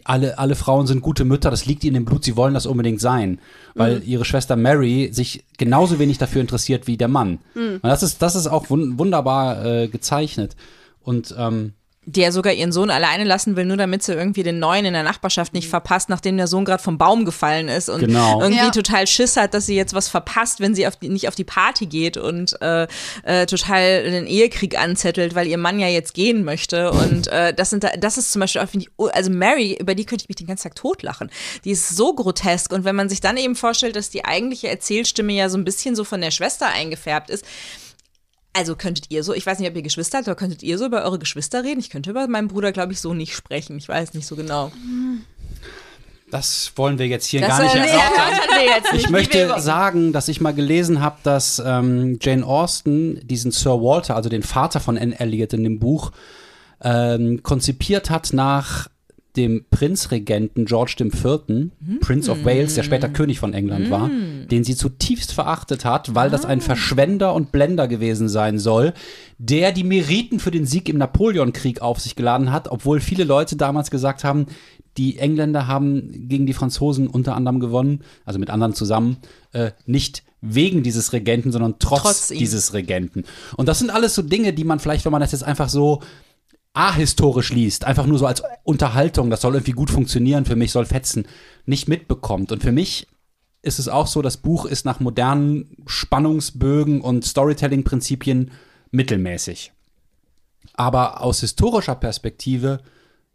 S2: alle, alle Frauen sind gute Mütter, das liegt ihnen im Blut, sie wollen das unbedingt sein. Weil
S3: Mhm.
S2: ihre Schwester Mary sich genauso wenig dafür interessiert wie der Mann.
S3: Mhm.
S2: Und das ist, das ist auch wun wunderbar äh, gezeichnet. Und ähm,
S4: der sogar ihren Sohn alleine lassen will, nur damit sie irgendwie den neuen in der Nachbarschaft nicht verpasst, nachdem der Sohn gerade vom Baum gefallen ist und
S2: Genau.
S4: irgendwie
S3: Ja.
S4: total Schiss hat, dass sie jetzt was verpasst, wenn sie auf die, nicht auf die Party geht und äh, äh, total den Ehekrieg anzettelt, weil ihr Mann ja jetzt gehen möchte. Und äh, das sind da, das ist zum Beispiel auch, finde ich, also Mary, über die könnte ich mich den ganzen Tag totlachen. Die ist so grotesk und wenn man sich dann eben vorstellt, dass die eigentliche Erzählstimme ja so ein bisschen so von der Schwester eingefärbt ist, also könntet ihr so, ich weiß nicht, ob ihr Geschwister habt, aber könntet ihr so über eure Geschwister reden? Ich könnte über meinen Bruder, glaube ich, so nicht sprechen. Ich weiß nicht so genau.
S2: das wollen wir jetzt hier
S4: Das
S2: gar nicht erörtern. Ich möchte sagen, dass ich mal gelesen habe, dass ähm, Jane Austen diesen Sir Walter, also den Vater von Anne Elliot in dem Buch, ähm, konzipiert hat nach dem Prinzregenten George IV., Prince of Wales, der später König von England war, den sie zutiefst verachtet hat, weil das ein Verschwender und Blender gewesen sein soll, der die Meriten für den Sieg im Napoleonkrieg auf sich geladen hat, obwohl viele Leute damals gesagt haben, die Engländer haben gegen die Franzosen unter anderem gewonnen, also mit anderen zusammen, äh, nicht wegen dieses Regenten, sondern trotz,
S4: Trotz
S2: dieses Regenten. Und das sind alles so Dinge, die man vielleicht, wenn man das jetzt einfach so ahistorisch liest, einfach nur so als Unterhaltung, das soll irgendwie gut funktionieren, für mich soll fetzen, nicht mitbekommt. Und für mich ist es auch so, das Buch ist nach modernen Spannungsbögen und Storytelling-Prinzipien mittelmäßig. Aber aus historischer Perspektive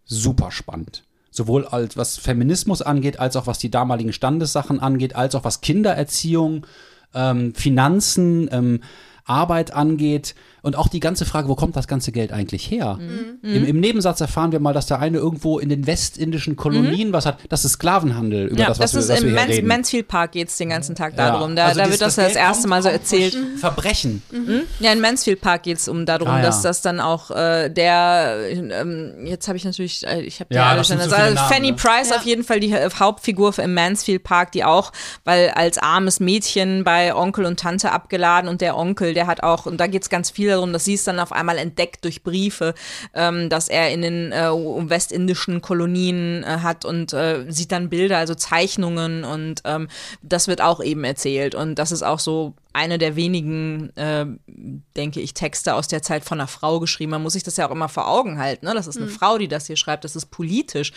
S2: super spannend. Sowohl als was Feminismus angeht, als auch was die damaligen Standessachen angeht, als auch was Kindererziehung, ähm, Finanzen, ähm, Arbeit angeht und auch die ganze Frage, wo kommt das ganze Geld eigentlich her? Im, Im Nebensatz erfahren wir mal, dass der eine irgendwo in den westindischen Kolonien was hat. Das ist Sklavenhandel, über
S4: Ja,
S2: das, was
S4: das,
S2: wir,
S4: ist
S2: was wir
S4: im
S2: hier
S4: Mans
S2: reden.
S4: Mansfield Park geht es den ganzen Tag
S2: Ja.
S4: darum. Da,
S2: Also
S4: da
S2: dieses-
S4: wird das, das,
S2: Geld
S4: erste Mal so erzählt.
S2: Verbrechen.
S4: Ja, in Mansfield Park geht es um darum,
S2: Ah, ja.
S4: dass das dann auch äh, der, ähm, jetzt habe ich natürlich, äh, ich habe
S2: Ja,
S4: ja,
S2: das sind
S4: schon,
S2: so
S4: also
S2: Namen,
S4: Fanny
S2: ne?
S4: Price
S3: Ja.
S4: auf jeden Fall die äh, Hauptfigur im Mansfield Park, die auch, weil als armes Mädchen bei Onkel und Tante abgeladen und der Onkel, der hat auch, und da geht es ganz viel darum, dass sie es dann auf einmal entdeckt durch Briefe, ähm, dass er in den äh, westindischen Kolonien äh, hat und äh, sieht dann Bilder, also Zeichnungen und ähm, das wird auch eben erzählt. Und das ist auch so eine der wenigen, äh, denke ich, Texte aus der Zeit von einer Frau geschrieben. Man muss sich das ja auch immer vor Augen halten. Ne? Das ist eine Frau, die das hier schreibt. Das ist politisch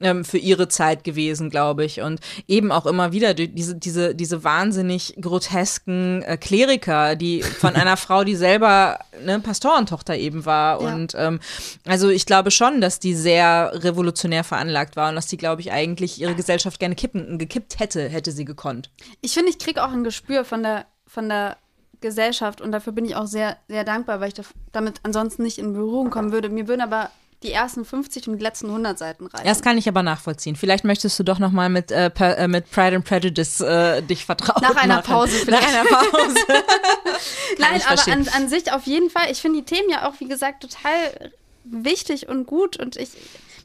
S4: ähm, für ihre Zeit gewesen, glaube ich. Und eben auch immer wieder die- diese, diese, diese wahnsinnig grotesken äh, Kleriker, die von [laughs] einer Frau, die selber eine Pastorentochter eben war.
S3: Ja.
S4: Und ähm, also ich glaube schon, dass die sehr revolutionär veranlagt war und dass die, glaube ich, eigentlich ihre Gesellschaft gerne kippen, gekippt hätte, hätte sie gekonnt.
S3: Ich finde, ich kriege auch ein Gespür von der, von der Gesellschaft und dafür bin ich auch sehr, sehr dankbar, weil ich damit ansonsten nicht in Berührung kommen würde. Mir würden aber die ersten 50 und die letzten 100 Seiten reichen.
S4: Das kann ich aber nachvollziehen. Vielleicht möchtest du doch noch mal mit, äh, per, äh, mit Pride and Prejudice äh, dich vertrauen.
S3: Nach einer
S4: machen.
S3: Pause
S4: Nach
S3: vielleicht.
S4: einer Pause. [laughs]
S3: Nein, aber an, an sich auf jeden Fall. Ich finde die Themen ja auch, wie gesagt, total wichtig und gut. Und ich,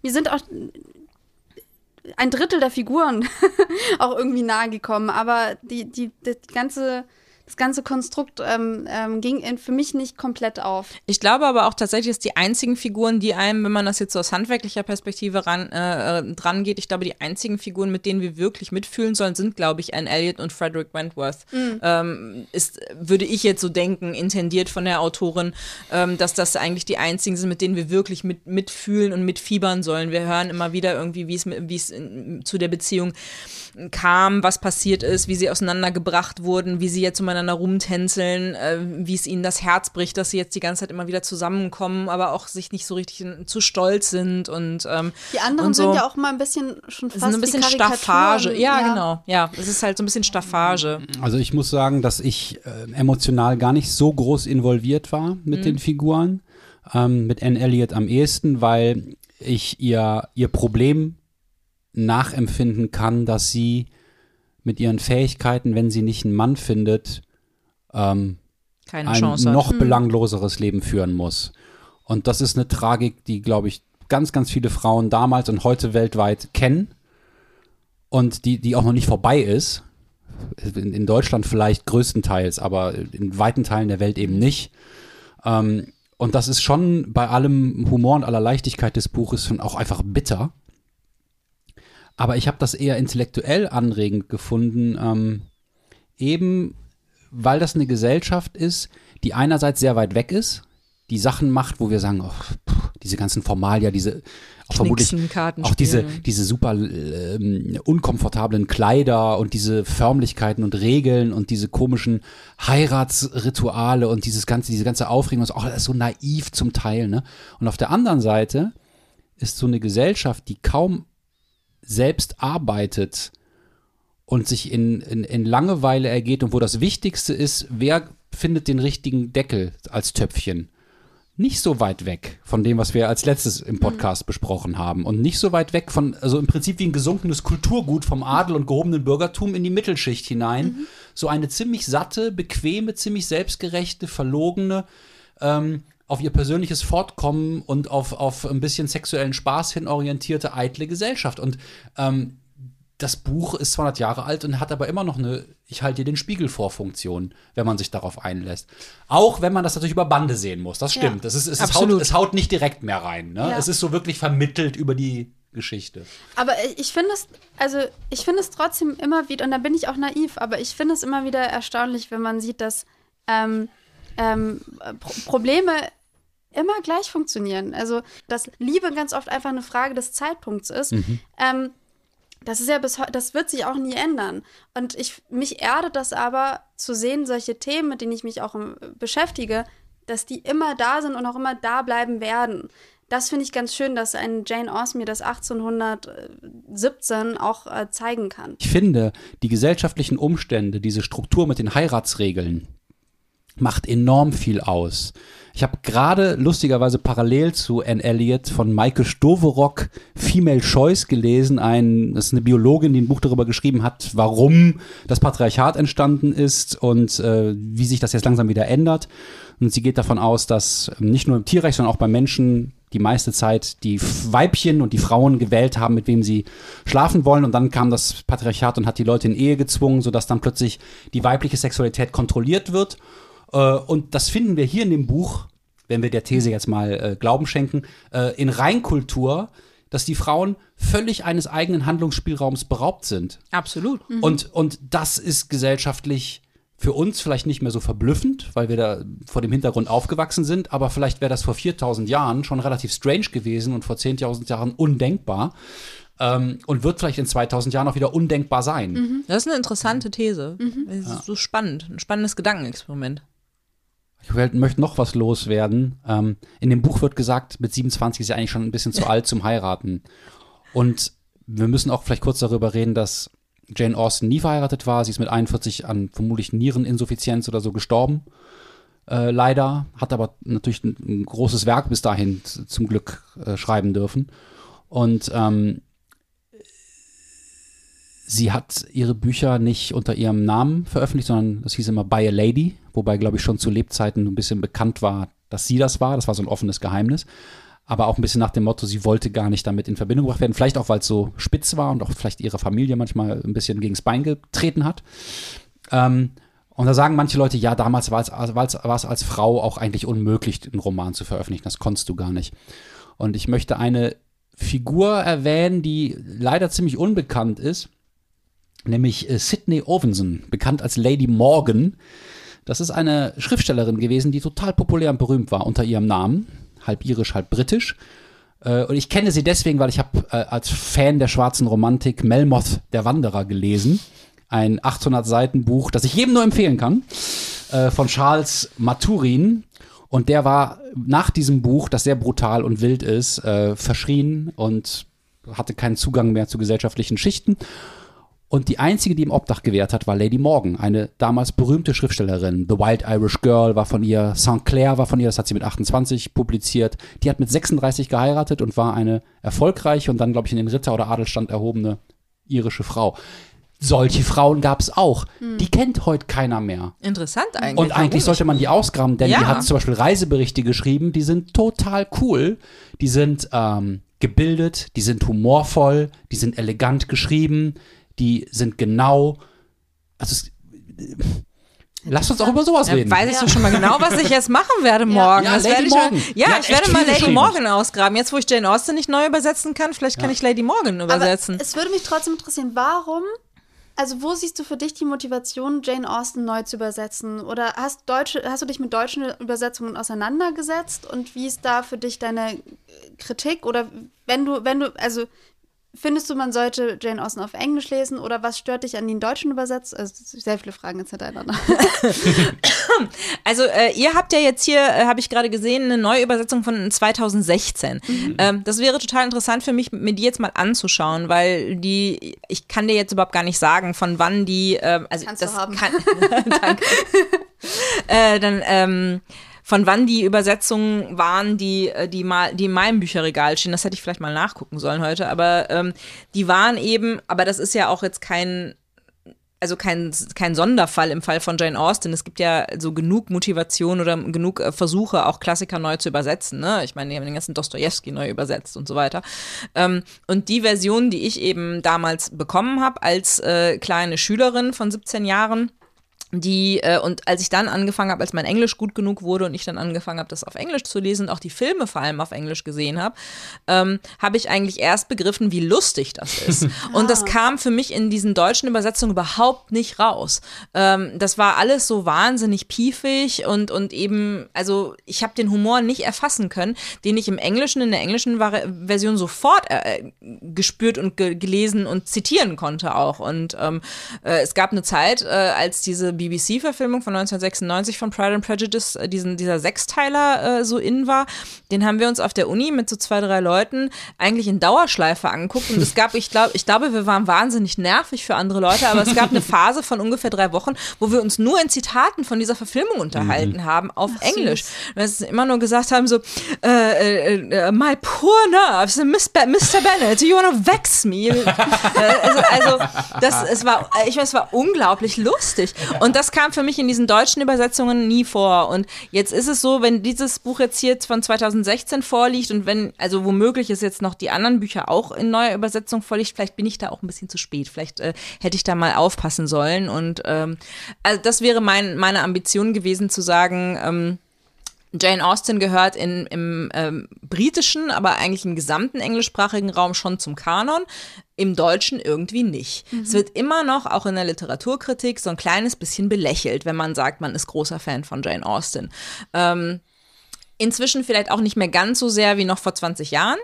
S3: mir sind auch ein Drittel der Figuren [laughs] auch irgendwie nahe gekommen. Aber die, die, das ganze, das ganze Konstrukt ähm, ähm, ging in, für mich nicht komplett auf.
S4: Ich glaube aber auch tatsächlich, dass die einzigen Figuren, die einem, wenn man das jetzt so aus handwerklicher Perspektive ran, äh, äh, dran geht, ich glaube, die einzigen Figuren, mit denen wir wirklich mitfühlen sollen, sind, glaube ich, Anne Elliot und Frederick Wentworth. Ähm, ist, würde ich jetzt so denken, intendiert von der Autorin, ähm, dass das eigentlich die einzigen sind, mit denen wir wirklich mit, mitfühlen und mitfiebern sollen. Wir hören immer wieder irgendwie, wie es, zu der Beziehung kam, was passiert ist, wie sie auseinandergebracht wurden, wie sie jetzt umeinander rumtänzeln, äh, wie es ihnen das Herz bricht, dass sie jetzt die ganze Zeit immer wieder zusammenkommen, aber auch sich nicht so richtig in- zu stolz sind und ähm,
S3: Die anderen
S4: und so.
S3: sind ja auch mal ein bisschen schon fast
S4: ist ein bisschen. Staffage. Ja, genau. Ja, es ist halt so ein bisschen Staffage.
S2: Also ich muss sagen, dass ich äh, emotional gar nicht so groß involviert war mit den Figuren. Ähm, mit Anne Elliot am ehesten, weil ich ihr, ihr Problem nachempfinden kann, dass sie mit ihren Fähigkeiten, wenn sie nicht einen Mann findet, ähm,
S4: Keine
S2: ein
S4: Chance hat.
S2: noch belangloseres Leben führen muss. Und das ist eine Tragik, die, glaube ich, ganz, ganz viele Frauen damals und heute weltweit kennen und die, die auch noch nicht vorbei ist. In, in Deutschland vielleicht größtenteils, aber in weiten Teilen der Welt eben nicht. Ähm, und das ist schon bei allem Humor und aller Leichtigkeit des Buches schon auch einfach bitter. Aber ich habe das eher intellektuell anregend gefunden, ähm, eben weil das eine Gesellschaft ist, die einerseits sehr weit weg ist, die Sachen macht, wo wir sagen, oh, puh, diese ganzen Formalia, diese auch vermutlich auch diese, diese super ähm, unkomfortablen Kleider und diese Förmlichkeiten und Regeln und diese komischen Heiratsrituale und dieses ganze, diese ganze Aufregung, ist auch das ist so naiv zum Teil, ne? Und auf der anderen Seite ist so eine Gesellschaft, die kaum selbst arbeitet und sich in, in, in Langeweile ergeht und wo das Wichtigste ist, wer findet den richtigen Deckel als Töpfchen. Nicht so weit weg von dem, was wir als letztes im Podcast besprochen haben. Und nicht so weit weg von, also im Prinzip wie ein gesunkenes Kulturgut vom Adel und gehobenen Bürgertum in die Mittelschicht hinein. So eine ziemlich satte, bequeme, ziemlich selbstgerechte, verlogene, ähm, auf ihr persönliches Fortkommen und auf, auf ein bisschen sexuellen Spaß hin orientierte, eitle Gesellschaft. Und ähm, das Buch ist 200 Jahre alt und hat aber immer noch eine Ich halte dir den Spiegel vor Funktion, wenn man sich darauf einlässt. Auch wenn man das natürlich über Bande sehen muss, das stimmt.
S3: Ja.
S2: Es, ist, es, ist haut, es haut nicht direkt mehr rein. Ne?
S3: Ja.
S2: Es ist so wirklich vermittelt über die Geschichte.
S3: Aber ich- ich finde es, also ich finde es trotzdem immer wieder, und da bin ich auch naiv, aber ich finde es immer wieder erstaunlich, wenn man sieht, dass ähm, ähm, Pro Probleme immer gleich funktionieren. Also, dass Liebe ganz oft einfach eine Frage des Zeitpunkts ist. Ähm, das ist ja bis heute, das wird sich auch nie ändern. Und ich, mich erdet das aber zu sehen, solche Themen, mit denen ich mich auch ähm, beschäftige, dass die immer da sind und auch immer da bleiben werden. Das finde ich ganz schön, dass ein Jane Austen mir das 1817 auch äh, zeigen kann.
S2: Ich finde, die gesellschaftlichen Umstände, diese Struktur mit den Heiratsregeln, macht enorm viel aus. Ich habe gerade lustigerweise parallel zu Anne Elliot von Maike Stoverock Female Choice gelesen. Ein, das ist eine Biologin, die ein Buch darüber geschrieben hat, warum das Patriarchat entstanden ist und äh, wie sich das jetzt langsam wieder ändert. Und sie geht davon aus, dass nicht nur im Tierreich, sondern auch bei Menschen die meiste Zeit die Weibchen und die Frauen gewählt haben, mit wem sie schlafen wollen. Und dann kam das Patriarchat und hat die Leute in Ehe gezwungen, sodass dann plötzlich die weibliche Sexualität kontrolliert wird. Äh, und das finden wir hier in dem Buch, wenn wir der These jetzt mal äh, Glauben schenken, äh, in Reinkultur, dass die Frauen völlig eines eigenen Handlungsspielraums beraubt sind.
S4: Absolut.
S2: Und, und das ist gesellschaftlich für uns vielleicht nicht mehr so verblüffend, weil wir da vor dem Hintergrund aufgewachsen sind, aber vielleicht wäre das vor 4000 Jahren schon relativ strange gewesen und vor 10.000 Jahren undenkbar ähm, und wird vielleicht in 2000 Jahren auch wieder undenkbar sein.
S4: Das ist eine interessante These. Das ist so spannend. Ein spannendes Gedankenexperiment.
S2: Ich möchte noch was loswerden. Ähm, in dem Buch wird gesagt, mit 27 ist sie eigentlich schon ein bisschen zu alt zum Heiraten. Und wir müssen auch vielleicht kurz darüber reden, dass Jane Austen nie verheiratet war. Sie ist mit 41 an vermutlich Niereninsuffizienz oder so gestorben. Äh, leider. Hat aber natürlich ein, ein großes Werk bis dahin zum Glück äh, schreiben dürfen. Und ähm, sie hat ihre Bücher nicht unter ihrem Namen veröffentlicht, sondern das hieß immer By a Lady, wobei, glaube ich, schon zu Lebzeiten ein bisschen bekannt war, dass sie das war. Das war so ein offenes Geheimnis. Aber auch ein bisschen nach dem Motto, sie wollte gar nicht damit in Verbindung gebracht werden. Vielleicht auch, weil es so spitz war und auch vielleicht ihre Familie manchmal ein bisschen gegens Bein getreten hat. Ähm, und da sagen manche Leute, ja, damals war also es, war es als Frau auch eigentlich unmöglich, einen Roman zu veröffentlichen. Das konntest du gar nicht. Und ich möchte eine Figur erwähnen, die leider ziemlich unbekannt ist, nämlich äh, Sydney Ovenson, bekannt als Lady Morgan. Das ist eine Schriftstellerin gewesen, die total populär und berühmt war unter ihrem Namen, halb irisch, halb britisch. Äh, Und ich kenne sie deswegen, weil ich habe äh, als Fan der schwarzen Romantik Melmoth der Wanderer gelesen. Ein 800 Seiten Buch, das ich jedem nur empfehlen kann, von Charles Maturin. Und der war nach diesem Buch, das sehr brutal und wild ist, verschrien und hatte keinen Zugang mehr zu gesellschaftlichen Schichten. Und die einzige, die ihm Obdach gewährt hat, war Lady Morgan, eine damals berühmte Schriftstellerin. The Wild Irish Girl war von ihr, St. Clair war von ihr, das hat sie mit 28 publiziert. Die hat mit 36 geheiratet und war eine erfolgreiche und dann, glaube ich, in den Ritter- oder Adelstand erhobene irische Frau. Solche Frauen gab es auch. Die kennt heute keiner mehr.
S4: Interessant eigentlich.
S2: Und eigentlich sollte man die ausgraben, denn
S4: Ja.
S2: die hat zum Beispiel Reiseberichte geschrieben, die sind total cool. Die sind ähm, gebildet, die sind humorvoll, die sind elegant geschrieben, die sind genau. Also es, Lass uns auch über sowas
S4: Ja,
S2: reden.
S4: weiß ich doch schon mal genau, was ich jetzt machen werde [laughs] morgen.
S2: Ja,
S4: das
S2: Lady
S4: werde ich
S2: Morgan.
S4: Mal,
S2: Die
S4: ja,
S2: hat
S4: ich werde mal Lady. Morgan ausgraben. Jetzt, wo ich Jane Austen nicht neu übersetzen kann, vielleicht kann ich Lady Morgan übersetzen.
S3: Aber es würde mich trotzdem interessieren, warum, also wo siehst du für dich die Motivation, Jane Austen neu zu übersetzen? Oder hast, deutsche, hast du dich mit deutschen Übersetzungen auseinandergesetzt und wie ist da für dich deine Kritik? Oder wenn du, wenn du, also findest du, man sollte Jane Austen auf Englisch lesen oder was stört dich an den deutschen Übersetzungen? Also sehr viele Fragen jetzt hintereinander. [laughs]
S4: Also äh, ihr habt ja jetzt hier, äh, habe ich gerade gesehen, eine neue Übersetzung von 2016.
S3: Mhm.
S4: Ähm, das wäre total interessant für mich, mir die jetzt mal anzuschauen, weil die, ich kann dir jetzt überhaupt gar nicht sagen, von wann die, ähm, also
S3: Kannst du
S4: das
S3: haben.
S4: kann, [laughs] [laughs] danke. äh, dann, ähm, von wann die Übersetzungen waren, die, äh, die, mal, die in meinem Bücherregal stehen. Das hätte ich vielleicht mal nachgucken sollen heute. Aber ähm, die waren eben, aber das ist ja auch jetzt kein, also kein, kein Sonderfall im Fall von Jane Austen. Es gibt ja so genug Motivation oder genug äh, Versuche, auch Klassiker neu zu übersetzen. Ne? Ich meine, die haben den ganzen Dostoevsky neu übersetzt und so weiter. Ähm, und die Version, die ich eben damals bekommen habe als äh, kleine Schülerin von 17 Jahren, die äh, und als ich dann angefangen habe, als mein Englisch gut genug wurde und ich dann angefangen habe, das auf Englisch zu lesen und auch die Filme vor allem auf Englisch gesehen habe, ähm, habe ich eigentlich erst begriffen, wie lustig das ist. [laughs] und das kam für mich in diesen deutschen Übersetzungen überhaupt nicht raus. Ähm, das war alles so wahnsinnig piefig und und eben, also ich habe den Humor nicht erfassen können, den ich im Englischen in der englischen Version sofort äh, gespürt und ge gelesen und zitieren konnte auch. Und ähm, äh, es gab eine Zeit, äh, als diese BBC-Verfilmung von 1996 von Pride and Prejudice, äh, diesen, dieser Sechsteiler äh, so in war, den haben wir uns auf der Uni mit so zwei, drei Leuten eigentlich in Dauerschleife angeguckt. Und es gab, ich glaube, ich glaube, wir waren wahnsinnig nervig für andere Leute, aber es gab eine Phase von ungefähr drei Wochen, wo wir uns nur in Zitaten von dieser Verfilmung unterhalten haben auf Englisch. Und es immer nur gesagt haben, so, äh, äh, äh, my poor nerves, Mr. Bennett, you wanna vex me? [laughs] Äh, also, also das, es war, ich weiß, es war unglaublich lustig. Und das kam für mich in diesen deutschen Übersetzungen nie vor. Und jetzt ist es so, wenn dieses Buch jetzt hier von 2016 vorliegt und wenn, also womöglich ist jetzt noch die anderen Bücher auch in neuer Übersetzung vorliegt, vielleicht bin ich da auch ein bisschen zu spät. Vielleicht äh, hätte ich da mal aufpassen sollen. Und ähm, also das wäre mein, meine Ambition gewesen zu sagen, ähm, Jane Austen gehört in, im ähm, britischen, aber eigentlich im gesamten englischsprachigen Raum schon zum Kanon, im Deutschen irgendwie nicht. Es wird immer noch, auch in der Literaturkritik, so ein kleines bisschen belächelt, wenn man sagt, man ist großer Fan von Jane Austen. Ähm, Inzwischen vielleicht auch nicht mehr ganz so sehr wie noch vor 20 Jahren.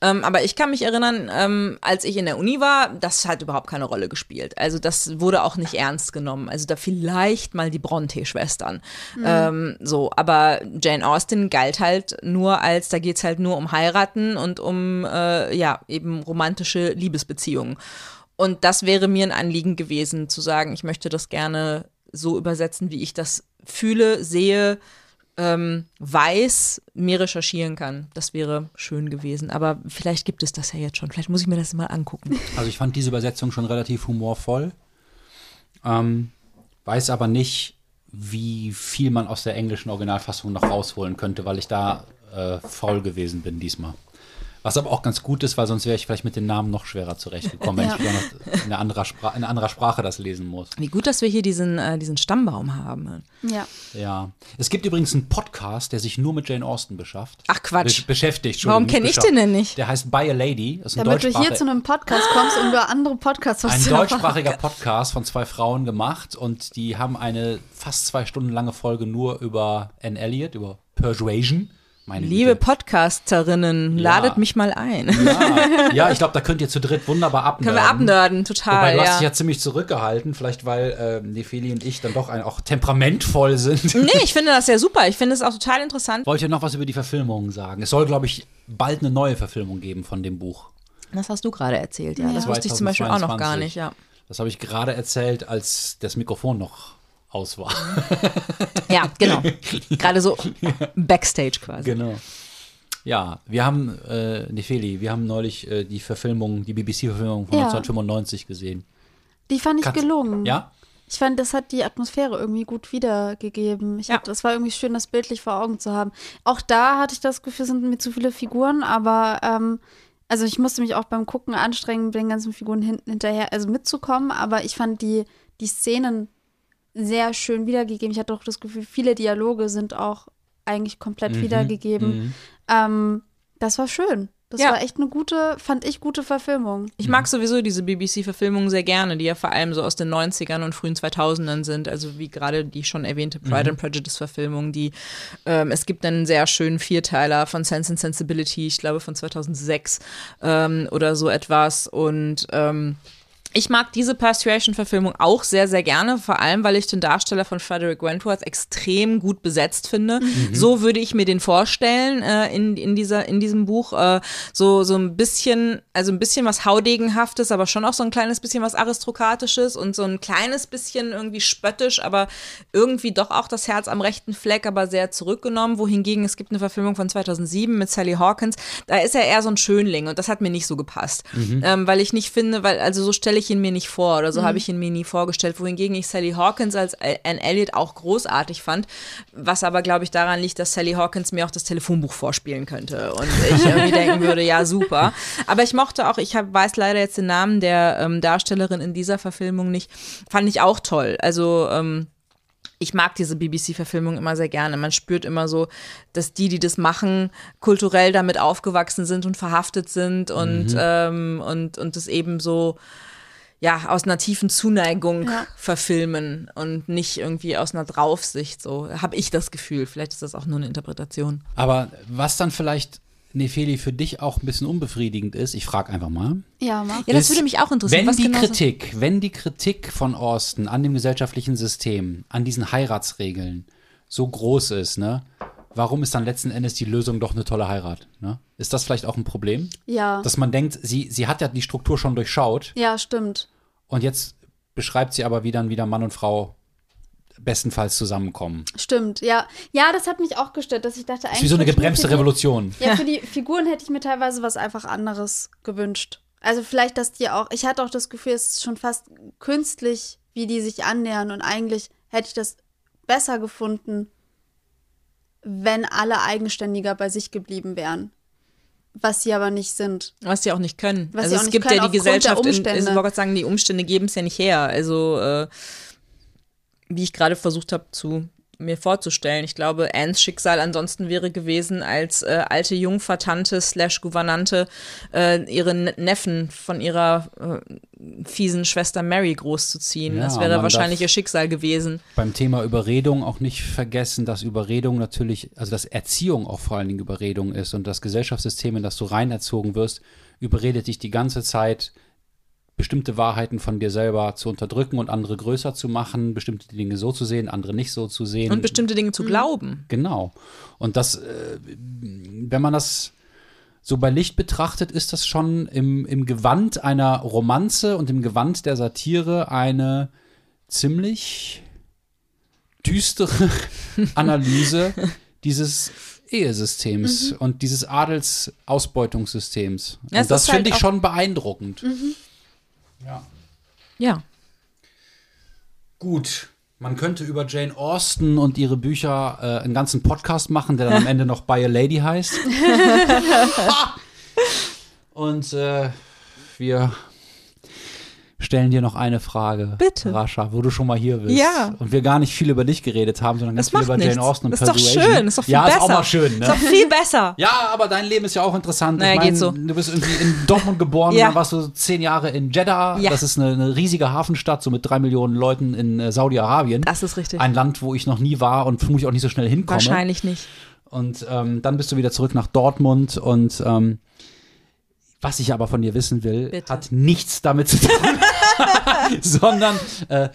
S4: Ähm, aber ich kann mich erinnern, ähm, als ich in der Uni war, das hat überhaupt keine Rolle gespielt. Also das wurde auch nicht ernst genommen. Also da vielleicht mal die Bronte-Schwestern. Ähm, so, aber Jane Austen galt halt nur als, da geht's halt nur um Heiraten und um, äh, ja, eben romantische Liebesbeziehungen. Und das wäre mir ein Anliegen gewesen, zu sagen, ich möchte das gerne so übersetzen, wie ich das fühle, sehe, ähm, weiß, mir recherchieren kann. Das wäre schön gewesen. Aber vielleicht gibt es das ja jetzt schon. Vielleicht muss ich mir das mal angucken.
S2: Also ich fand diese Übersetzung schon relativ humorvoll. Ähm, weiß aber nicht, wie viel man aus der englischen Originalfassung noch rausholen könnte, weil ich da äh, faul gewesen bin diesmal. Was aber auch ganz gut ist, weil sonst wäre ich vielleicht mit den Namen noch schwerer zurechtgekommen,
S3: Ja.
S2: wenn ich wieder in einer, anderer Spra in einer anderer Sprache das lesen muss.
S4: Wie gut, dass wir hier diesen, äh, diesen Stammbaum haben.
S3: Ja.
S2: Ja. Es gibt übrigens einen Podcast, der sich nur mit Jane Austen beschafft.
S4: Ach, Quatsch.
S2: Be beschäftigt.
S4: Warum
S2: Entschuldigung,
S4: kenn ich
S2: nicht
S4: den denn nicht?
S2: Der heißt By a Lady. Ist ein,
S3: Damit du hier zu einem Podcast kommst und über andere Podcasts was
S2: ein deutschsprachiger Podcast von zwei Frauen gemacht und die haben eine fast zwei Stunden lange Folge nur über Anne Elliot, über Persuasion. Meine
S4: Liebe
S2: Güte.
S4: Podcasterinnen,
S2: Ja.
S4: ladet mich mal ein.
S2: Ja, [laughs] ja ich glaube, da könnt ihr zu dritt wunderbar abnörden.
S4: Können wir abnörden, total.
S2: Wobei du hast
S4: ja.
S2: dich ja ziemlich zurückgehalten, vielleicht weil äh, Nefeli und ich dann doch ein, auch temperamentvoll sind.
S4: Nee, [laughs] ich finde das ja super. Ich finde es auch total interessant.
S2: Wollt ihr noch was über die Verfilmung sagen? Es soll, glaube ich, bald eine neue Verfilmung geben von dem Buch.
S4: Das hast du gerade erzählt, ja. Das
S3: Ja.
S4: wusste ich zum Beispiel auch noch gar
S2: 2022.
S4: nicht, ja.
S2: Das habe ich gerade erzählt, als das Mikrofon noch aus war.
S4: Ja, genau. [laughs] Gerade so Backstage quasi.
S2: Genau. Ja, wir haben, äh, Nefeli, wir haben neulich äh, die Verfilmung, die BBC-Verfilmung von
S3: Ja.
S2: 1995 gesehen.
S3: Die fand ich
S2: Kannst-
S3: gelungen.
S2: Ja?
S3: Ich fand, das hat die Atmosphäre irgendwie gut wiedergegeben. Ich
S4: Ja.
S3: hab, das war irgendwie schön, das bildlich vor Augen zu haben. Auch da hatte ich das Gefühl, es sind mir zu viele Figuren, aber ähm, also ich musste mich auch beim Gucken anstrengen, mit den ganzen Figuren hinten hinterher, also mitzukommen, aber ich fand die, die Szenen sehr schön wiedergegeben. Ich hatte auch das Gefühl, viele Dialoge sind auch eigentlich komplett wiedergegeben. Ähm, das war schön. Das
S4: Ja.
S3: war echt eine gute, fand ich gute Verfilmung.
S4: Ich mag sowieso diese BBC-Verfilmungen sehr gerne, die ja vor allem so aus den 90ern und frühen 2000ern sind. Also wie gerade die schon erwähnte Pride and Prejudice-Verfilmung, die ähm, es gibt einen sehr schönen Vierteiler von Sense and Sensibility, ich glaube von 2006 ähm, oder so etwas. Und ähm, ich mag diese Persuasion-Verfilmung auch sehr, sehr gerne, vor allem, weil ich den Darsteller von Frederick Wentworth extrem gut besetzt finde. So würde ich mir den vorstellen äh, in, in, dieser, in diesem Buch. Äh, so, so ein bisschen, also ein bisschen was Haudegenhaftes, aber schon auch so ein kleines bisschen was Aristokratisches und so ein kleines bisschen irgendwie spöttisch, aber irgendwie doch auch das Herz am rechten Fleck, aber sehr zurückgenommen. Wohingegen es gibt eine Verfilmung von 2007 mit Sally Hawkins. Da ist er eher so ein Schönling und das hat mir nicht so gepasst. Ähm, weil ich nicht finde, weil, also so stelle ich ihn mir nicht vor oder so habe ich ihn mir nie vorgestellt. Wohingegen ich Sally Hawkins als Anne Elliot auch großartig fand. Was aber, glaube ich, daran liegt, dass Sally Hawkins mir auch das Telefonbuch vorspielen könnte. Und ich [laughs] irgendwie denken würde, ja, super. Aber ich mochte auch, ich hab, weiß leider jetzt den Namen der ähm, Darstellerin in dieser Verfilmung nicht. Fand ich auch toll. Also, ähm, ich mag diese BBC-Verfilmung immer sehr gerne. Man spürt immer so, dass die, die das machen, kulturell damit aufgewachsen sind und verhaftet sind und, ähm, und, und das eben so, ja, aus einer tiefen Zuneigung
S3: Ja.
S4: verfilmen und nicht irgendwie aus einer Draufsicht. So habe ich das Gefühl. Vielleicht ist das auch nur eine Interpretation.
S2: Aber was dann vielleicht, Nefeli, für dich auch ein bisschen unbefriedigend ist, ich frage einfach mal.
S3: Ja, mach.
S4: Ja, das
S2: ist,
S4: würde mich auch interessieren.
S2: Wenn
S4: was
S2: die
S4: genau so-
S2: Kritik, wenn die Kritik von Austin an dem gesellschaftlichen System, an diesen Heiratsregeln so groß ist, ne? Warum ist dann letzten Endes die Lösung doch eine tolle Heirat? Ne? Ist das vielleicht auch ein Problem?
S3: Ja.
S2: Dass man denkt, sie, sie hat ja die Struktur schon durchschaut
S3: Ja, stimmt.
S2: Und jetzt beschreibt sie aber, wie dann wieder Mann und Frau bestenfalls zusammenkommen.
S3: Stimmt, ja. Ja, das hat mich auch gestört, dass ich dachte,
S2: Das
S3: eigentlich.
S2: ist wie so eine gebremste
S3: die-
S2: Revolution.
S3: Ja, für [laughs] die Figuren hätte ich mir teilweise was einfach anderes gewünscht. Also vielleicht, dass die auch, ich hatte auch das Gefühl, es ist schon fast künstlich, wie die sich annähern und eigentlich hätte ich das besser gefunden, wenn alle eigenständiger bei sich geblieben wären. Was sie aber nicht sind.
S4: Was sie auch nicht können.
S3: Was
S4: also es gibt
S3: können
S4: ja die Gesellschaft, in, ich wollte gerade sagen, die Umstände geben es ja nicht her. Also äh, wie ich gerade versucht habe zu mir vorzustellen. Ich glaube, Annes Schicksal ansonsten wäre gewesen, als äh, alte Jungfertante slash Gouvernante äh, ihren Neffen von ihrer äh, fiesen Schwester Mary großzuziehen.
S2: Ja,
S4: das wäre wahrscheinlich ihr Schicksal gewesen.
S2: Beim Thema Überredung auch nicht vergessen, dass Überredung natürlich, also dass Erziehung auch vor allen Dingen Überredung ist und das Gesellschaftssystem, in das du reinerzogen wirst, überredet dich die ganze Zeit, bestimmte Wahrheiten von dir selber zu unterdrücken und andere größer zu machen, bestimmte Dinge so zu sehen, andere nicht so zu sehen.
S4: Und bestimmte Dinge
S3: Mhm.
S4: zu glauben.
S2: Genau. Und das, äh, wenn man das so bei Licht betrachtet, ist das schon im, im Gewand einer Romanze und im Gewand der Satire eine ziemlich düstere [laughs] Analyse dieses Ehesystems und dieses Adelsausbeutungssystems.
S4: Ja, es
S2: und das
S4: halt
S2: finde ich
S4: auch-
S2: schon beeindruckend. Ja.
S4: Ja.
S2: Gut. Man könnte über Jane Austen und ihre Bücher äh, einen ganzen Podcast machen, der dann am Ende noch By a Lady heißt. [laughs] und äh, wir stellen dir noch eine Frage,
S4: Bitte.
S2: Rascha, wo du schon mal hier bist.
S4: Ja.
S2: Und wir gar nicht viel über dich geredet haben, sondern ganz
S4: Das
S2: viel
S4: macht
S2: über
S4: nichts.
S2: Jane Austen und
S4: Das ist doch schön. Das ist doch viel
S2: ja,
S4: besser.
S2: ist auch mal schön,
S4: Ist
S2: ne?
S4: doch viel besser.
S2: Ja, aber dein Leben ist ja auch interessant.
S4: Naja,
S2: ich mein,
S4: geht so.
S2: Du bist irgendwie in Dortmund geboren,
S4: Ja.
S2: dann warst du zehn Jahre in Jeddah.
S4: Ja.
S2: Das ist eine, eine riesige Hafenstadt, so mit drei Millionen Leuten in äh, Saudi-Arabien.
S4: Das ist richtig.
S2: Ein Land, wo ich noch nie war und vermutlich auch nicht so schnell hinkomme.
S4: Wahrscheinlich nicht.
S2: Und ähm, dann bist du wieder zurück nach Dortmund und ähm, was ich aber von dir wissen will,
S4: Bitte.
S2: hat nichts damit zu tun, [laughs] [laughs] sondern äh,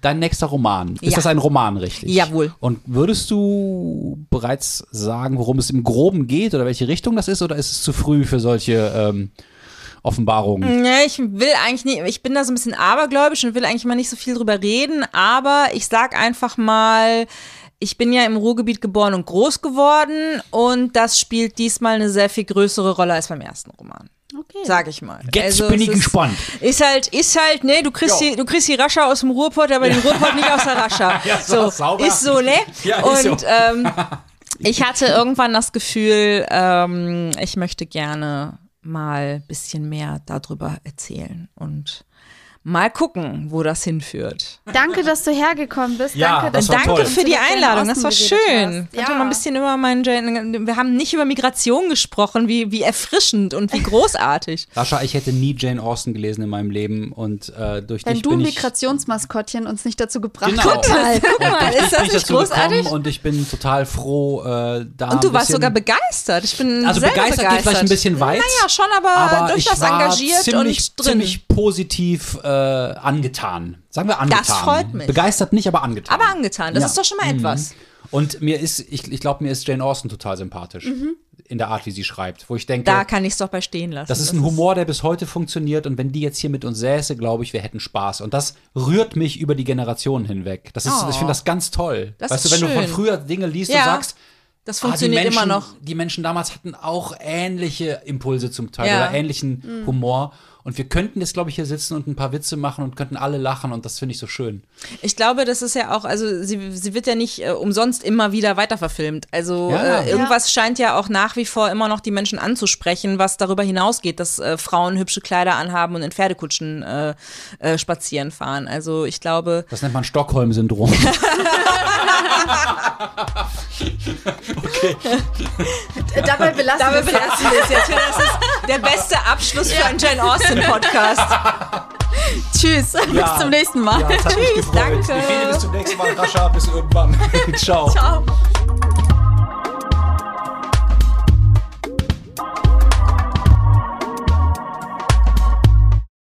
S2: dein nächster Roman. Ist
S4: Ja.
S2: das ein Roman, richtig?
S4: Jawohl.
S2: Und würdest du bereits sagen, worum es im Groben geht oder welche Richtung das ist, oder ist es zu früh für solche ähm, Offenbarungen?
S4: Ja, ich will eigentlich nicht, ich bin da so ein bisschen abergläubisch und will eigentlich mal nicht so viel drüber reden, aber ich sag einfach mal, ich bin ja im Ruhrgebiet geboren und groß geworden und das spielt diesmal eine sehr viel größere Rolle als beim ersten Roman. Sag ich mal.
S2: Jetzt
S4: Also
S2: bin ich
S4: ist,
S2: gespannt.
S4: Ist halt, ist halt, ne, du kriegst,
S2: Jo.
S4: die, du kriegst die Rascha aus dem Ruhrpott, aber den Ruhrpott nicht aus der Rascha. [laughs]
S2: Ja, so,
S4: so,
S2: sauber.
S4: ist so, ne? [laughs]
S2: Ja, ist
S4: und
S2: so.
S4: ähm, [laughs] ich hatte irgendwann das Gefühl, ähm, ich möchte gerne mal ein bisschen mehr darüber erzählen und mal gucken, wo das hinführt.
S3: Danke, dass du hergekommen bist.
S2: Ja,
S3: Danke,
S2: das war
S3: du
S4: Danke
S2: toll.
S4: für die Einladung, das war schön. hatte mal ein bisschen über meinen Jane, wir haben nicht über Migration gesprochen, wie, wie erfrischend und wie großartig. [laughs]
S2: Rascha, ich hätte nie Jane Austen gelesen in meinem Leben und äh, durch
S3: Wenn
S2: dich
S3: du
S2: bin ich
S3: Migrationsmaskottchen uns nicht dazu gebracht
S2: Genau.
S3: hast.
S4: Mal, guck mal, ist das
S2: bin ich
S4: nicht
S2: dazu
S4: großartig?
S2: und ich bin total froh, äh, da
S4: Und du
S2: ein
S4: warst sogar begeistert. Ich bin
S2: Also
S4: selber
S2: begeistert geht vielleicht ein bisschen weit.
S4: Naja, schon, aber,
S2: aber
S4: durchaus
S2: ich war
S4: engagiert
S2: ziemlich,
S4: und drin.
S2: ziemlich positiv äh, angetan. Sagen wir angetan.
S4: freut mich.
S2: Begeistert nicht, aber angetan.
S4: aber angetan, das
S2: Ja.
S4: ist doch schon mal etwas.
S2: Und mir ist, ich, ich glaube, mir ist Jane Austen total sympathisch. In der Art, wie sie schreibt. Wo ich denke,
S4: Da kann ich es doch bei stehen lassen.
S2: das ist ein Humor, der bis heute funktioniert. Und wenn die jetzt hier mit uns säße, glaube ich, wir hätten Spaß. Und das rührt mich über die Generationen hinweg. Das ist,
S4: Oh.
S2: ich finde das ganz toll.
S4: Das
S2: weißt du, wenn du
S4: schön.
S2: von früher Dinge liest
S4: Ja,
S2: und sagst,
S4: Das
S2: Ah,
S4: funktioniert
S2: Menschen,
S4: immer noch.
S2: Die Menschen damals hatten auch ähnliche Impulse zum Teil
S4: Ja.
S2: oder ähnlichen Humor. Und wir könnten jetzt, glaube ich, hier sitzen und ein paar Witze machen und könnten alle lachen und das finde ich so schön.
S4: Ich glaube, das ist ja auch, also sie, sie wird ja nicht äh, umsonst immer wieder weiterverfilmt. Also
S2: Ja.
S4: äh, irgendwas scheint ja auch nach wie vor immer noch die Menschen anzusprechen, was darüber hinausgeht, dass äh, Frauen hübsche Kleider anhaben und in Pferdekutschen äh, äh, spazieren fahren. Also ich glaube,
S2: Das nennt man Stockholm-Syndrom. [laughs]
S3: Dabei belassen
S4: dabei
S3: wir es
S4: belassen wir es jetzt. Das ist der beste Abschluss für einen Jane Austen-Podcast. [laughs]
S3: Tschüss, bis zum nächsten Mal.
S2: Tschüss,
S4: danke.
S2: Bis zum nächsten Mal, Rascha. Bis irgendwann. [laughs] Ciao.
S4: Ciao.